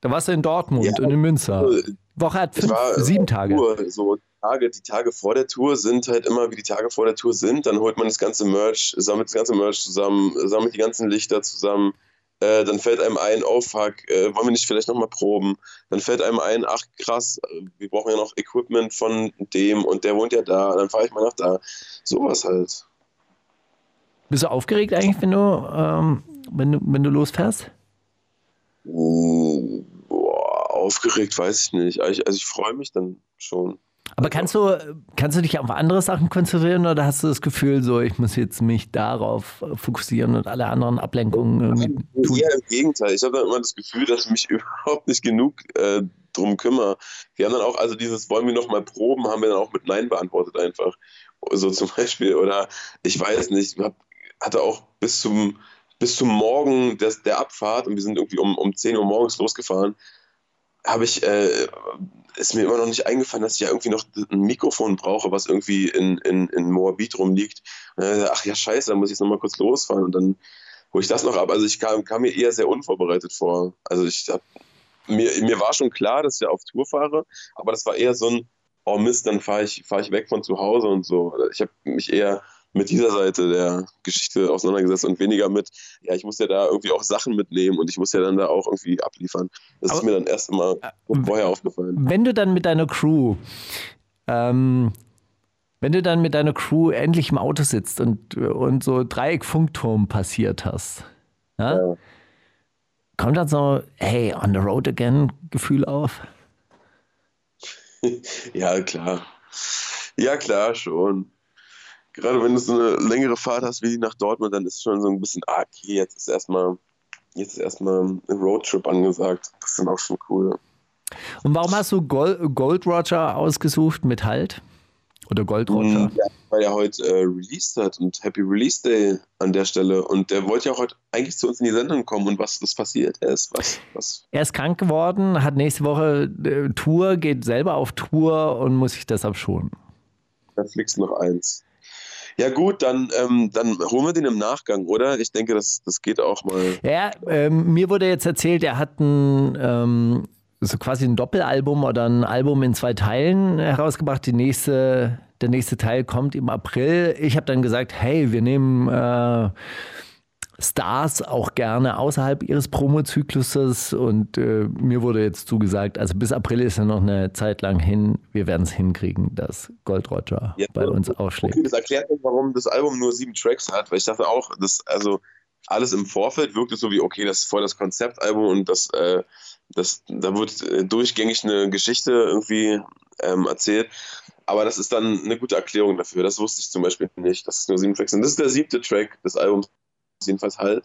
Da warst du in Dortmund Ja. und in Münster. Woche hat fünf, war sieben Tage. Tour, so Tage, die Tage vor der Tour sind halt immer wie die Tage vor der Tour sind. Dann holt man das ganze Merch, sammelt das ganze Merch zusammen, sammelt die ganzen Lichter zusammen. Äh, dann fällt einem ein, oh fuck, äh, wollen wir nicht vielleicht nochmal proben? Dann fällt einem ein, ach krass, wir brauchen ja noch Equipment von dem und der wohnt ja da. Dann fahre ich mal nach da. Sowas halt. Bist du aufgeregt eigentlich, wenn du, ähm, wenn du, wenn du losfährst? Uh, boah, aufgeregt weiß ich nicht. Also ich, also ich freue mich dann schon. Aber kannst du, kannst du dich auf andere Sachen konzentrieren oder hast du das Gefühl, so ich muss jetzt mich darauf fokussieren und alle anderen Ablenkungen irgendwie tun? Ja, im Gegenteil. Ich habe dann immer das Gefühl, dass ich mich überhaupt nicht genug äh, drum kümmere. Wir haben dann auch, also dieses wollen wir nochmal proben, haben wir dann auch mit Nein beantwortet einfach. So zum Beispiel. Oder ich weiß nicht, hab, hatte auch bis zum, bis zum Morgen des, der Abfahrt und wir sind irgendwie um, um 10 Uhr morgens losgefahren, habe ich, äh, ist mir immer noch nicht eingefallen, dass ich ja irgendwie noch ein Mikrofon brauche, was irgendwie in, in, in Moabit rumliegt. Äh, ach ja, scheiße, da muss ich jetzt nochmal kurz losfahren und dann hole ich das noch ab. Also ich kam, kam mir eher sehr unvorbereitet vor. Also ich hab, mir, mir war schon klar, dass ich auf Tour fahre, aber das war eher so ein, oh Mist, dann fahre ich, fahr ich weg von zu Hause und so. Ich habe mich eher mit dieser Seite der Geschichte auseinandergesetzt und weniger mit, ja, ich muss ja da irgendwie auch Sachen mitnehmen und ich muss ja dann da auch irgendwie abliefern. Das Aber, ist mir dann erst äh, vorher aufgefallen. Wenn du dann mit deiner Crew, ähm, wenn du dann mit deiner Crew endlich im Auto sitzt und, und so Dreieck-Funkturm passiert hast, ja? Ja. kommt dann so, hey, on the road again Gefühl auf? ja, klar. Ja, klar, schon gerade wenn du so eine längere Fahrt hast wie nach Dortmund, dann ist schon so ein bisschen, ah, okay, jetzt ist erstmal, jetzt ist erstmal ein Roadtrip angesagt. Das ist dann auch schon cool. Und warum hast du Gold, Roger ausgesucht mit Halt? Oder Gold Roger? Mm, ja, weil er heute äh, released hat und Happy Release Day an der Stelle. Und der wollte ja auch heute eigentlich zu uns in die Sendung kommen und was das passiert ist. Was, was. Er ist krank geworden, hat nächste Woche äh, Tour, geht selber auf Tour und muss sich deshalb schonen. Da fliegst noch eins. Ja gut, dann, ähm, dann holen wir den im Nachgang, oder? Ich denke, das, das geht auch mal. Ja, ähm, mir wurde jetzt erzählt, er hat ein, ähm, so quasi ein Doppelalbum oder ein Album in zwei Teilen herausgebracht. Die nächste, der nächste Teil kommt im April. Ich habe dann gesagt, hey, wir nehmen... Äh, Stars auch gerne außerhalb ihres Promo-Zykluses und äh, mir wurde jetzt zugesagt, also bis April ist ja noch eine Zeit lang hin, wir werden es hinkriegen, dass Gold Roger ja, bei uns aufschlägt. Okay, das erklärt auch, warum das Album nur sieben Tracks hat, weil ich dachte auch, dass also alles im Vorfeld wirkte so wie, okay, das ist voll das Konzeptalbum und das, äh, das, da wird äh, durchgängig eine Geschichte irgendwie ähm, erzählt. Aber das ist dann eine gute Erklärung dafür. Das wusste ich zum Beispiel nicht, dass es nur sieben Tracks sind. Das ist der siebte Track des Albums jedenfalls halt.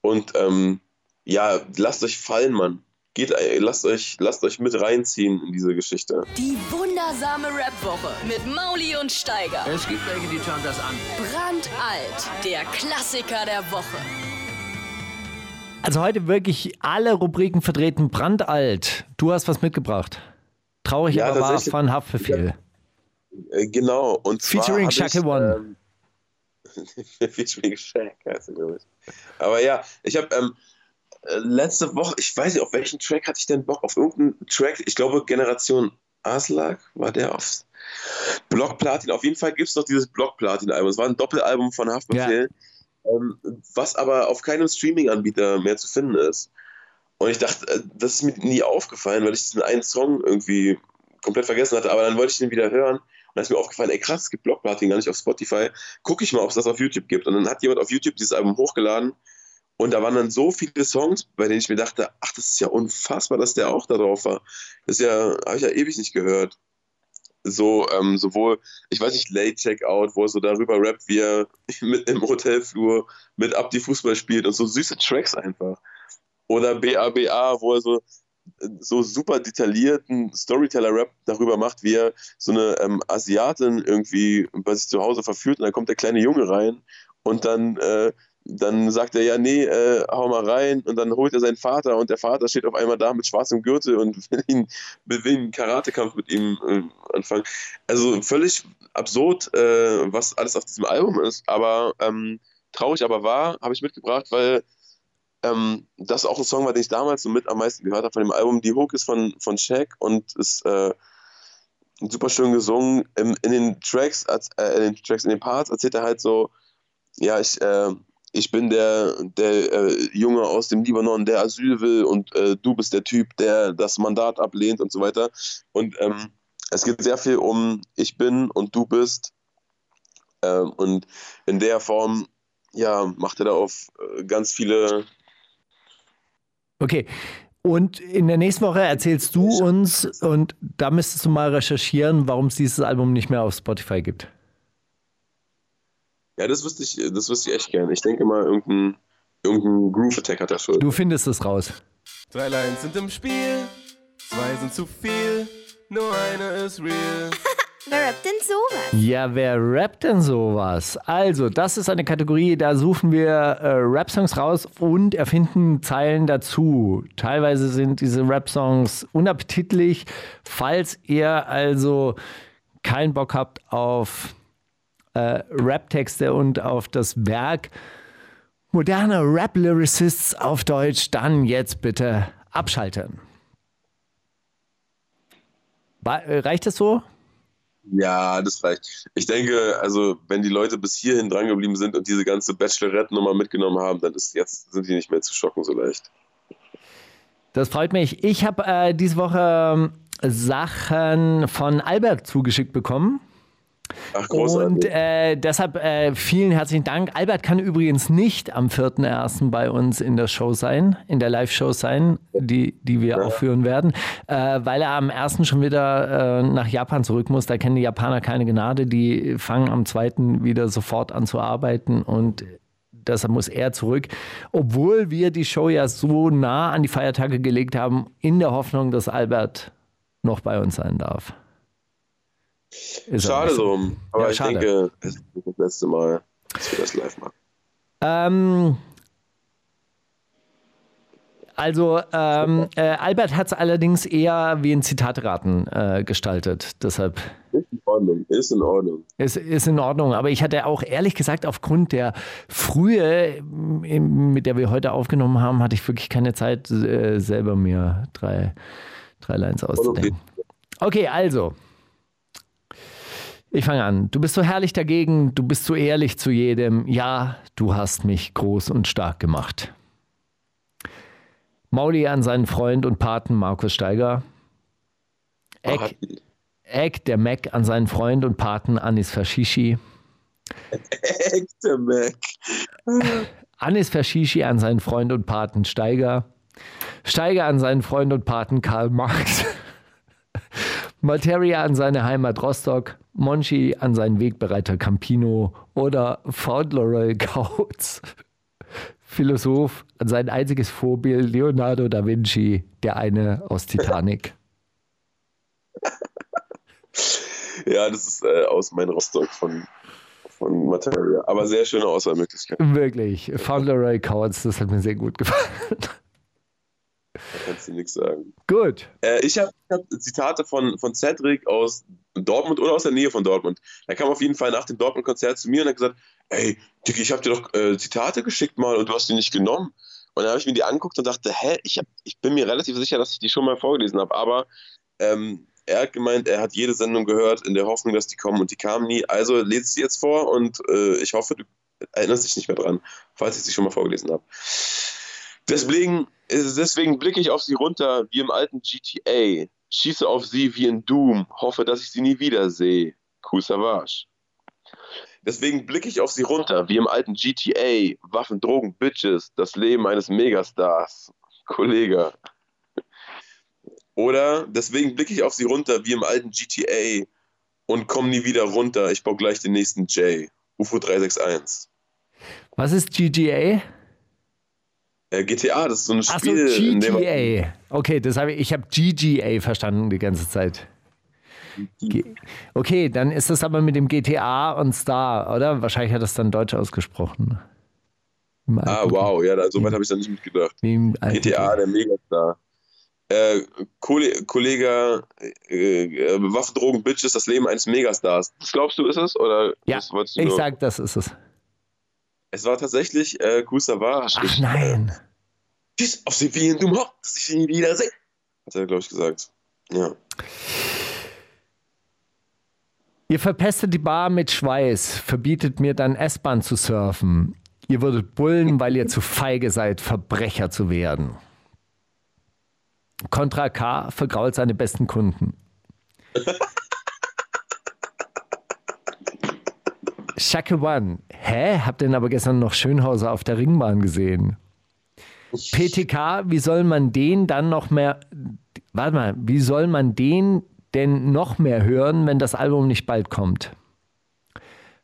Und ähm, ja, lasst euch fallen, Mann. Geht, äh, lasst euch, lasst euch mit reinziehen in diese Geschichte. Die wundersame Rap-Woche mit Mauli und Steiger. Es gibt welche, die schauen das an. Brandalt, der Klassiker der Woche. Also heute wirklich alle Rubriken vertreten. Brandalt. Du hast was mitgebracht. Traurig, ja, aber wahr von Haftbefehl. Ja, genau. Und Featuring Shaka One. Ähm, Featuring Shaq heißt er, glaube ich. Aber ja, ich habe ähm, äh, letzte Woche, ich weiß nicht, auf welchen Track hatte ich denn Bock? Auf irgendeinen Track, ich glaube Generation Aslak war der auf Block Platin. Auf jeden Fall gibt es noch dieses Block Platin-Album. Es war ein Doppelalbum von Haftbefehl, ja. ähm, was aber auf keinem Streaming-Anbieter mehr zu finden ist. Und ich dachte, äh, das ist mir nie aufgefallen, weil ich diesen einen Song irgendwie komplett vergessen hatte. Aber dann wollte ich den wieder hören dann ist mir aufgefallen, ey krass, es gibt Blockparty gar nicht auf Spotify. Gucke ich mal, ob es das auf YouTube gibt. Und dann hat jemand auf YouTube dieses Album hochgeladen und da waren dann so viele Songs, bei denen ich mir dachte, ach, das ist ja unfassbar, dass der auch da drauf war. Das ist ja, habe ich ja ewig nicht gehört. So, ähm, sowohl, ich weiß nicht, Late Checkout, wo er so darüber rappt, wie er mit im Hotelflur mit Abdi Fußball spielt und so süße Tracks einfach. Oder BABA, wo er so so super detaillierten Storyteller-Rap darüber macht, wie er so eine ähm, Asiatin irgendwie bei sich zu Hause verführt und dann kommt der kleine Junge rein und dann, äh, dann sagt er, ja, nee, äh, hau mal rein und dann holt er seinen Vater und der Vater steht auf einmal da mit schwarzem Gürtel und will, ihn, will einen Karatekampf mit ihm äh, anfangen. Also völlig absurd, äh, was alles auf diesem Album ist, aber ähm, traurig aber wahr, habe ich mitgebracht, weil ähm, das auch ein Song war, den ich damals so mit am meisten gehört habe von dem Album. Die Hook ist von, von Shaq und ist äh, super schön gesungen. In, in den Tracks, äh, in den Tracks, in den Parts erzählt er halt so, ja, ich, äh, ich bin der, der äh, Junge aus dem Libanon, der Asyl will und äh, du bist der Typ, der das Mandat ablehnt und so weiter. Und ähm, es geht sehr viel um ich bin und du bist. Ähm, und in der Form, ja, macht er da auf äh, ganz viele. Okay. Und in der nächsten Woche erzählst du uns, und da müsstest du mal recherchieren, warum es dieses Album nicht mehr auf Spotify gibt. Ja, das wüsste ich, das wüsste ich echt gern. Ich denke mal, irgendein, irgendein Groove Attack hat er schon. Du findest es raus. Drei Lines sind im Spiel, zwei sind zu viel, nur eine ist real. Wer rappt denn sowas? Ja, wer rappt denn sowas? Also, das ist eine Kategorie, da suchen wir äh, Rap-Songs raus und erfinden Zeilen dazu. Teilweise sind diese Rap-Songs unappetitlich. Falls ihr also keinen Bock habt auf äh, Rap-Texte und auf das Werk moderner Rap-Lyricists auf Deutsch, dann jetzt bitte abschalten. Reicht das so? Ja, das reicht. Ich denke, also wenn die Leute bis hierhin drangeblieben sind und diese ganze Bachelorette-Nummer mitgenommen haben, dann ist jetzt sind die nicht mehr zu schocken so leicht. Das freut mich. Ich habe äh, diese Woche äh, Sachen von Albert zugeschickt bekommen. Ach. Und äh, deshalb äh, vielen herzlichen Dank. Albert kann übrigens nicht am 4.1. bei uns in der Show sein, in der Live-Show sein, die, die wir ja. aufführen werden, äh, weil er am 1. schon wieder äh, nach Japan zurück muss. Da kennen die Japaner keine Gnade. Die fangen am 2. wieder sofort an zu arbeiten und deshalb muss er zurück. Obwohl wir die Show ja so nah an die Feiertage gelegt haben, in der Hoffnung, dass Albert noch bei uns sein darf. Ist schade so. Aber ja, ich schade. denke, es ist das letzte Mal, dass wir das live machen. Ähm, also ähm, äh, Albert hat es allerdings eher wie ein Zitatraten äh, gestaltet. Deshalb. Ist in Ordnung, ist in Ordnung. Ist, ist in Ordnung. Aber ich hatte auch ehrlich gesagt, aufgrund der Frühe, mit der wir heute aufgenommen haben, hatte ich wirklich keine Zeit, äh, selber mir drei, drei Lines auszudenken. Okay, also. Ich fange an. Du bist so herrlich dagegen, du bist so ehrlich zu jedem. Ja, du hast mich groß und stark gemacht. Mauli an seinen Freund und Paten Markus Steiger. Eck, Eck der Mac an seinen Freund und Paten Anis Fashishi. Eck der Mac. Anis Fashishi an seinen Freund und Paten Steiger. Steiger an seinen Freund und Paten Karl Marx. Materia an seine Heimat Rostock. Monchi an seinen Wegbereiter Campino oder Fauntleroy Kautz, Philosoph an sein einziges Vorbild Leonardo da Vinci, der eine aus Titanic. ja, das ist äh, aus mein Rostock von, von Materia. Aber sehr schöne Auswahlmöglichkeit. Wirklich. Fauntleroy Kautz, das hat mir sehr gut gefallen. Kannst du nichts sagen. Gut. Äh, ich habe hab Zitate von, von Cedric aus Dortmund oder aus der Nähe von Dortmund. Er kam auf jeden Fall nach dem Dortmund-Konzert zu mir und hat gesagt: Ey, Dicky, ich habe dir doch äh, Zitate geschickt mal und du hast die nicht genommen. Und dann habe ich mir die angeguckt und dachte: Hä, ich, hab, ich bin mir relativ sicher, dass ich die schon mal vorgelesen habe. Aber ähm, er hat gemeint, er hat jede Sendung gehört in der Hoffnung, dass die kommen und die kamen nie. Also lese sie jetzt vor und äh, ich hoffe, du erinnerst dich nicht mehr dran, falls ich sie schon mal vorgelesen habe. Deswegen, deswegen blicke ich auf sie runter wie im alten GTA, schieße auf sie wie in Doom, hoffe, dass ich sie nie wiedersehe. Cool Savage. Deswegen blicke ich auf sie runter wie im alten GTA, Waffen, Drogen, Bitches, das Leben eines Megastars. Kollege. Oder deswegen blicke ich auf sie runter wie im alten GTA und komme nie wieder runter. Ich baue gleich den nächsten J. UFO 361. Was ist GTA? Äh, GTA, das ist so ein Spiel. Ach so, GTA. Okay, das habe ich, ich habe GGA verstanden die ganze Zeit. okay, dann ist das aber mit dem GTA und Star, oder? Wahrscheinlich hat das dann Deutsch ausgesprochen. Ah, wow, ja, so weit habe ich da nicht mitgedacht. GTA, der Megastar. Äh, Kollege, äh, äh, Waffen, Drogen, Bitches, das Leben eines Megastars. Das glaubst du, ist es? Oder ja, ich sag, das ist es. Es war tatsächlich äh, Kusavage. Ach nein. Tschüss auf sie wie du dass ich sie nie wiedersehe. Hat er, glaube ich, gesagt. Ja. Ihr verpestet die Bar mit Schweiß, verbietet mir dann S-Bahn zu surfen. Ihr würdet bullen, weil ihr zu feige seid, Verbrecher zu werden. Contra K vergrault seine besten Kunden. Shaka One. Hä? Habt ihr denn aber gestern noch Schönhauser auf der Ringbahn gesehen? PTK, wie soll man den dann noch mehr. Warte mal, wie soll man den denn noch mehr hören, wenn das Album nicht bald kommt?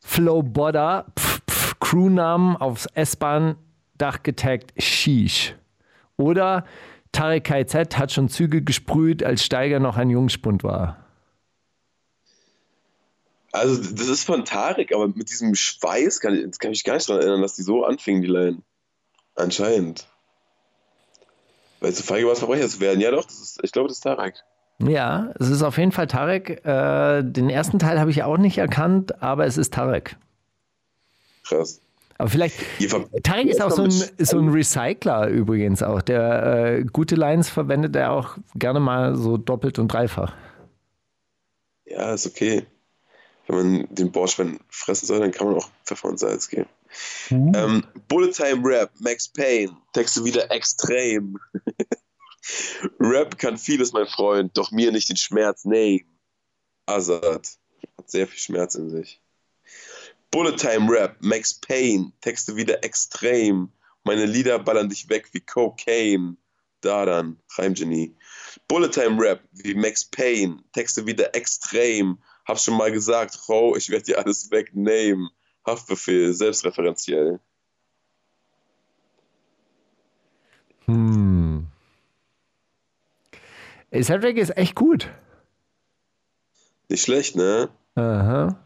Flow Bodder, pf, pf, Crewnamen aufs S-Bahn-Dach getaggt, Sheesh. Oder Tarek KZ hat schon Züge gesprüht, als Steiger noch ein Jungspund war. Also, das ist von Tarek, aber mit diesem Schweiß kann ich, kann ich mich gar nicht daran erinnern, dass die so anfingen, die Line. Anscheinend. Weil zu feige war es Verbrecher zu werden. Ja, doch, ist, ich glaube, das ist Tarek. Ja, es ist auf jeden Fall Tarek. Äh, den ersten Teil habe ich auch nicht erkannt, aber es ist Tarek. Krass. Aber vielleicht. Tarek ist auch so ein, so ein Recycler übrigens auch. Der äh, gute Lines verwendet er auch gerne mal so doppelt und dreifach. Ja, ist okay. Wenn man den Borschwein fressen soll, dann kann man auch Pfeffer und Salz geben. Mhm. Ähm, Bullet Time Rap, Max Payne, Texte wieder extrem. Rap kann vieles, mein Freund, doch mir nicht den Schmerz nehmen. Azad hat sehr viel Schmerz in sich. Bullet Time Rap, Max Payne, Texte wieder extrem. Meine Lieder ballern dich weg wie Cocaine. Da dann, Reimgenie. Bullet Time Rap wie Max Payne, Texte wieder extrem. Hab schon mal gesagt, Frau, ich werde dir alles wegnehmen. Haftbefehl, selbstreferenziell. Hm. Cedric ist echt gut. Nicht schlecht, ne? Aha.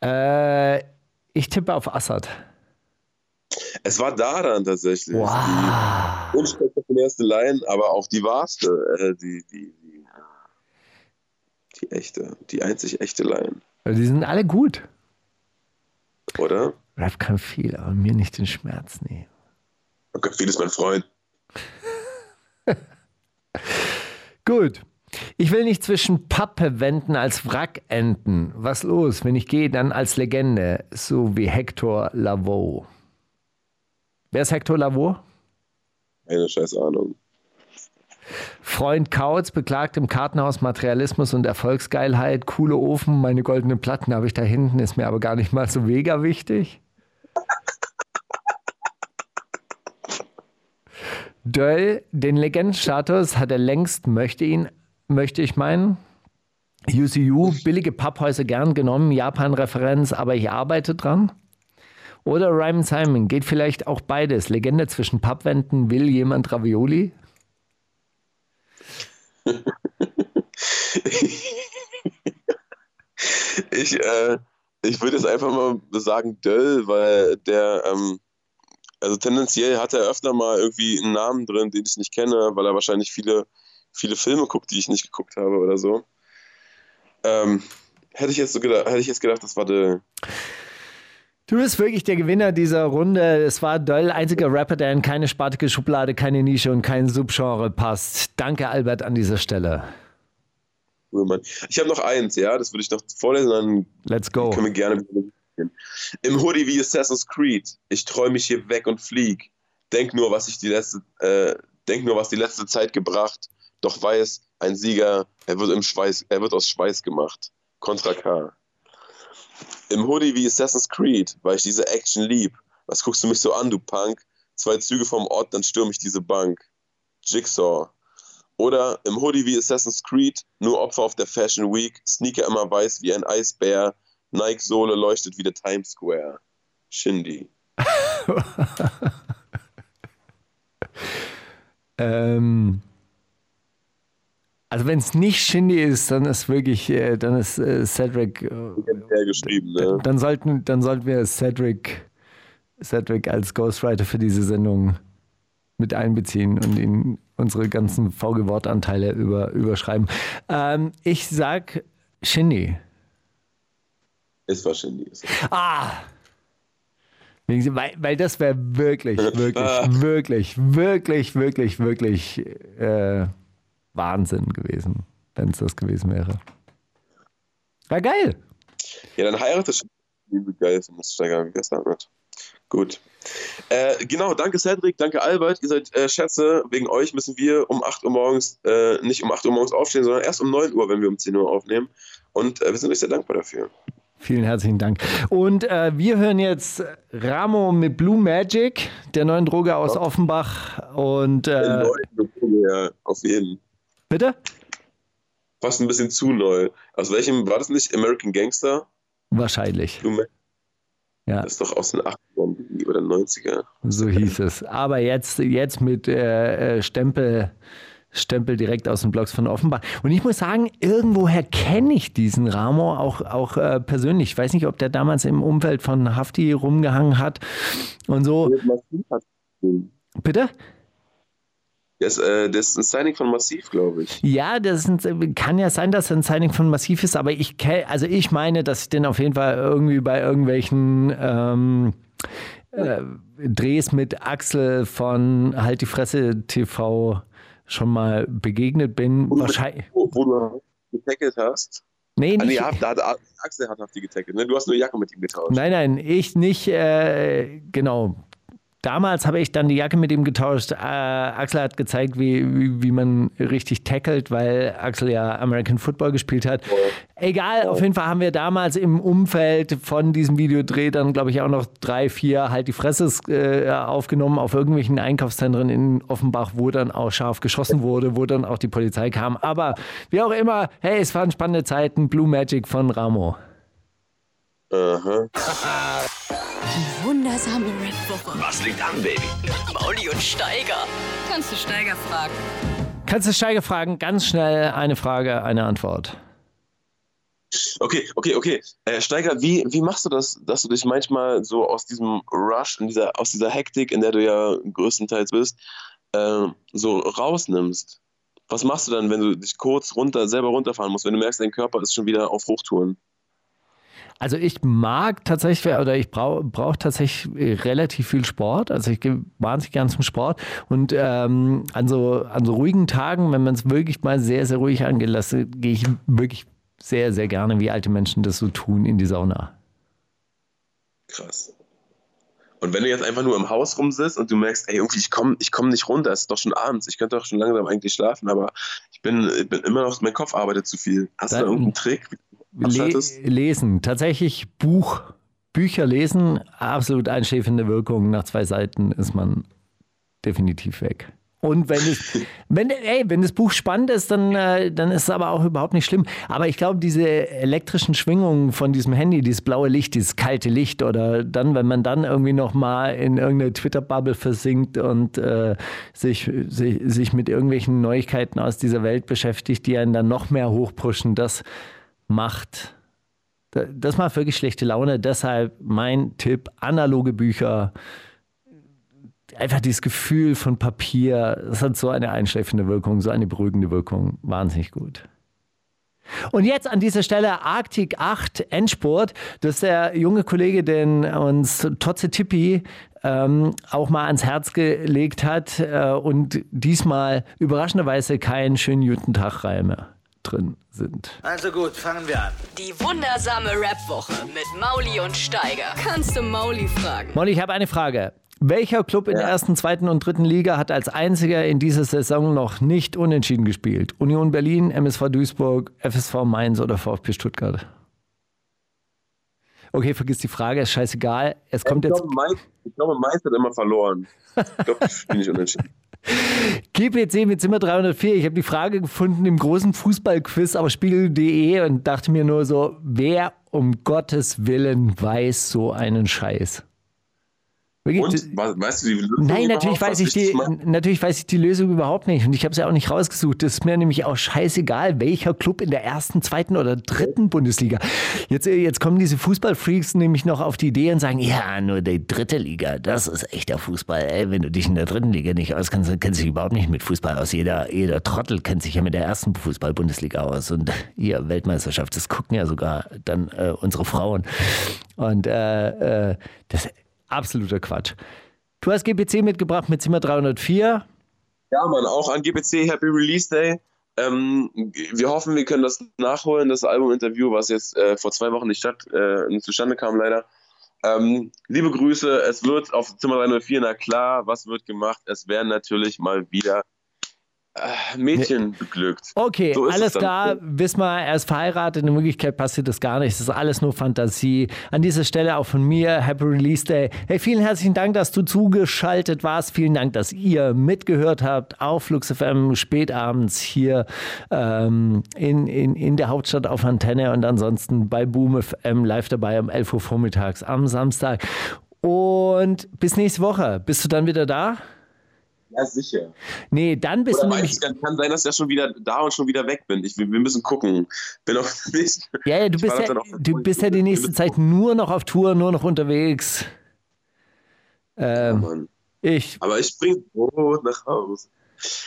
Äh, ich tippe auf Assad. Es war daran tatsächlich. Wow. Die unspektakulärste Line, aber auch die wahrste. Äh, die, die, die, echte, die einzig echte Line. Die sind alle gut. Oder? Rap kann viel, aber mir nicht den Schmerz nehmen. Okay, viel ist mein Freund. Gut. Ich will nicht zwischen Pappe wenden als Wrack enden. Was los? Wenn ich gehe, dann als Legende, so wie Hector Lavoe. Wer ist Hector Lavoe? Keine scheiß Ahnung. Freund Kautz beklagt im Kartenhaus Materialismus und Erfolgsgeilheit. Coole Ofen, meine goldenen Platten habe ich da hinten, ist mir aber gar nicht mal so mega wichtig. Döll, den Legendenstatus hat er längst, möchte ihn, möchte ich meinen. UCU, billige Papphäuser gern genommen, Japan-Referenz, aber ich arbeite dran. Oder Ryman Simon, geht vielleicht auch beides. Legende zwischen Pappwänden, will jemand Ravioli? ich, äh, ich würde jetzt einfach mal sagen Döll, weil der, ähm, also tendenziell hat er öfter mal irgendwie einen Namen drin, den ich nicht kenne, weil er wahrscheinlich viele, viele Filme guckt, die ich nicht geguckt habe oder so. Ähm, hätte ich jetzt so gedacht, hätte ich jetzt gedacht, das war der. Du bist wirklich der Gewinner dieser Runde. Es war Döll, einziger Rapper, der in keine spartige Schublade, keine Nische und kein Subgenre passt. Danke, Albert, an dieser Stelle. Ich habe noch eins, ja, das würde ich noch vorlesen, dann Let's go. können wir gerne Im Hoodie wie Assassin's Creed. Ich träume mich hier weg und flieg. Denk nur, was ich die letzte, äh, denk nur, was die letzte Zeit gebracht. Doch weiß, ein Sieger, er wird im Schweiß, er wird aus Schweiß gemacht. Contra K. Im Hoodie wie Assassin's Creed, weil ich diese Action lieb. Was guckst du mich so an, du Punk? Zwei Züge vom Ort, dann stürme ich diese Bank. Jigsaw. Oder im Hoodie wie Assassin's Creed, nur Opfer auf der Fashion Week, Sneaker immer weiß wie ein Eisbär, Nike-Sohle leuchtet wie der Times Square. Shindy. ähm, also wenn es nicht Shindy ist, dann ist wirklich, äh, dann ist äh, Cedric. Äh, ne? Dann sollten, dann sollten wir Cedric, Cedric als Ghostwriter für diese Sendung mit einbeziehen und ihn unsere ganzen VG-Wortanteile über, überschreiben. Ähm, ich sag Shindy. Es war Shindy. Ah! Weil, weil das wäre wirklich, wirklich, wirklich, wirklich, wirklich, wirklich äh, Wahnsinn gewesen, wenn es das gewesen wäre. War geil. Ja, dann heirate schon. Wie geil findest, Steiger, wie das damit. Gut. Äh, genau, danke Cedric, danke Albert. Ihr seid äh, Schätze. Wegen euch müssen wir um 8 Uhr morgens, äh, nicht um 8 Uhr morgens aufstehen, sondern erst um 9 Uhr, wenn wir um 10 Uhr aufnehmen. Und äh, wir sind euch sehr dankbar dafür. Vielen herzlichen Dank. Und äh, wir hören jetzt Ramo mit Blue Magic, der neuen Droge aus ja. Offenbach. Und äh, ja, auf jeden. Bitte? Fast ein bisschen zu neu. Aus welchem war das nicht? American Gangster? Wahrscheinlich. Magic. Ja. Das ist doch aus den 80ern oder 90er. So hieß es. Aber jetzt, jetzt mit äh, äh, Stempel, Stempel direkt aus den Blogs von Offenbach. Und ich muss sagen, irgendwoher kenne ich diesen Ramo auch, auch äh, persönlich. Ich weiß nicht, ob der damals im Umfeld von Hafti rumgehangen hat und so. Bitte? Das, äh, das, ist ein Signing von Massiv, glaube ich. Ja, das ein, kann ja sein, dass er ein Signing von Massiv ist, aber ich, also ich meine, dass ich den auf jeden Fall irgendwie bei irgendwelchen ähm, äh, Drehs mit Axel von Halt die Fresse TV schon mal begegnet bin. Wo, Wahrscheinlich. Wo, wo du getackelt hast. Nee, ah, nicht. Nee, da, da, Axel hat auf die getackelt. Ne? Du hast nur Jacke mit ihm getauscht. Nein, nein, ich nicht. Äh, genau. Damals habe ich dann die Jacke mit ihm getauscht. Äh, Axel hat gezeigt, wie, wie, wie, man richtig tackelt, weil Axel ja American Football gespielt hat. Egal, auf jeden Fall haben wir damals im Umfeld von diesem Videodreh dann, glaube ich, auch noch drei, vier halt die Fresse äh, aufgenommen auf irgendwelchen Einkaufszentren in Offenbach, wo dann auch scharf geschossen wurde, wo dann auch die Polizei kam. Aber wie auch immer, hey, es waren spannende Zeiten. Blue Magic von Ramo. Aha. Die wundersame Red Woche. Was liegt an, Baby? Mauli und Steiger. Kannst du Steiger fragen? Kannst du Steiger fragen? Ganz schnell eine Frage, eine Antwort. Okay, okay, okay. Äh, Steiger, wie, wie machst du das, dass du dich manchmal so aus diesem Rush, in dieser, aus dieser Hektik, in der du ja größtenteils bist, äh, so rausnimmst? Was machst du dann, wenn du dich kurz runter, selber runterfahren musst, wenn du merkst, dein Körper ist schon wieder auf Hochtouren? Also ich mag tatsächlich oder ich brauche brauch tatsächlich relativ viel Sport. Also ich gehe wahnsinnig gern zum Sport. Und ähm, an, so, an so ruhigen Tagen, wenn man es wirklich mal sehr, sehr ruhig angelassen, gehe ich wirklich sehr, sehr gerne, wie alte Menschen das so tun, in die Sauna. Krass. Und wenn du jetzt einfach nur im Haus rumsitzt und du merkst, ey, irgendwie, ich komme ich komm nicht runter, es ist doch schon abends, ich könnte doch schon langsam eigentlich schlafen, aber ich bin, ich bin immer noch, mein Kopf arbeitet zu viel. Hast Dann, du da irgendeinen Trick? Le lesen. Tatsächlich Buch, Bücher lesen, absolut einschläfende Wirkung. Nach zwei Seiten ist man definitiv weg. Und wenn es, wenn, ey, wenn das Buch spannend ist, dann, äh, dann ist es aber auch überhaupt nicht schlimm. Aber ich glaube, diese elektrischen Schwingungen von diesem Handy, dieses blaue Licht, dieses kalte Licht oder dann, wenn man dann irgendwie nochmal in irgendeine Twitter-Bubble versinkt und äh, sich, sich, sich mit irgendwelchen Neuigkeiten aus dieser Welt beschäftigt, die einen dann noch mehr hochpushen, das macht, das macht wirklich schlechte Laune. Deshalb mein Tipp, analoge Bücher. Einfach dieses Gefühl von Papier, das hat so eine einschläfende Wirkung, so eine beruhigende Wirkung. Wahnsinnig gut. Und jetzt an dieser Stelle Arctic 8 Endspurt. Das ist der junge Kollege, den uns Totze Tippi ähm, auch mal ans Herz gelegt hat äh, und diesmal überraschenderweise keinen schönen guten Tag Reime drin sind. Also gut, fangen wir an. Die wundersame Rap-Woche mit Mauli und Steiger. Kannst du Mauli fragen? Mauli, ich habe eine Frage. Welcher Club in ja. der ersten, zweiten und dritten Liga hat als einziger in dieser Saison noch nicht unentschieden gespielt? Union Berlin, MSV Duisburg, FSV Mainz oder VfB Stuttgart? Okay, vergiss die Frage, ist scheißegal. Es kommt ich jetzt. Glaube, Mainz, ich glaube, Mainz hat immer verloren. Ich glaube, ich bin nicht unentschieden. GPC mit Zimmer 304. Ich habe die Frage gefunden im großen Fußballquiz auf spiegel.de und dachte mir nur so, wer um Gottes Willen weiß so einen Scheiß? Und? Weißt du die Lösung? Nein, natürlich weiß, ich die, natürlich weiß ich die Lösung überhaupt nicht. Und ich habe sie ja auch nicht rausgesucht. Das ist mir nämlich auch scheißegal, welcher Club in der ersten, zweiten oder dritten Bundesliga. Jetzt, äh, jetzt kommen diese Fußballfreaks nämlich noch auf die Idee und sagen, ja, nur die dritte Liga, das ist echter Fußball. Ey, wenn du dich in der dritten Liga nicht auskennst, dann kennst du dich überhaupt nicht mit Fußball aus. Jeder, jeder Trottel kennt sich ja mit der ersten Fußball-Bundesliga aus. Und hier, Weltmeisterschaft, das gucken ja sogar dann äh, unsere Frauen. Und äh, äh, das absoluter Quatsch. Du hast GPC mitgebracht mit Zimmer 304. Ja, Mann, auch an GPC Happy Release Day. Ähm, wir hoffen, wir können das nachholen, das Albuminterview, was jetzt äh, vor zwei Wochen nicht statt, äh, zustande kam, leider. Ähm, liebe Grüße, es wird auf Zimmer 304, na klar, was wird gemacht? Es werden natürlich mal wieder Mädchen beglückt. Okay, so alles klar. Wissen wir, er ist verheiratet. In Wirklichkeit passiert das gar nicht. Das ist alles nur Fantasie. An dieser Stelle auch von mir, Happy Release Day. Hey, vielen herzlichen Dank, dass du zugeschaltet warst. Vielen Dank, dass ihr mitgehört habt auf Flux FM spätabends hier ähm, in, in, in der Hauptstadt auf Antenne und ansonsten bei Boom FM live dabei um 11 Uhr vormittags am Samstag. Und bis nächste Woche. Bist du dann wieder da? Ja, sicher. Nee, dann bist Oder du nämlich. Kann, kann sein, dass ich ja schon wieder da und schon wieder weg bin. Ich, wir müssen gucken. Bin auch nicht. Ja, ja du bist ja, du bist ja die nächste Zeit nur noch auf Tour, nur noch unterwegs. Ähm, ja, ich. Aber ich bring Brot nach Hause.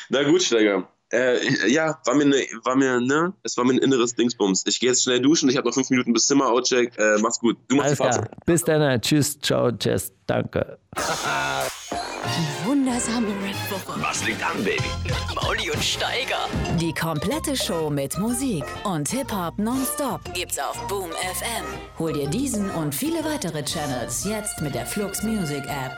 Na gut, Steiger. Äh, ja, war mir, ne, war mir, ne, es war mir ein inneres Dingsbums. Ich gehe jetzt schnell duschen, ich habe noch fünf Minuten bis Zimmer, Outcheck. Äh, mach's gut. Du machst Alles klar. Bis dann. Tschüss, ciao, tschüss, danke. Die wundersame Red Woche. Was liegt an, Baby? Mauli und Steiger. Die komplette Show mit Musik und Hip-Hop nonstop gibt's auf Boom FM. Hol dir diesen und viele weitere Channels jetzt mit der Flux Music App.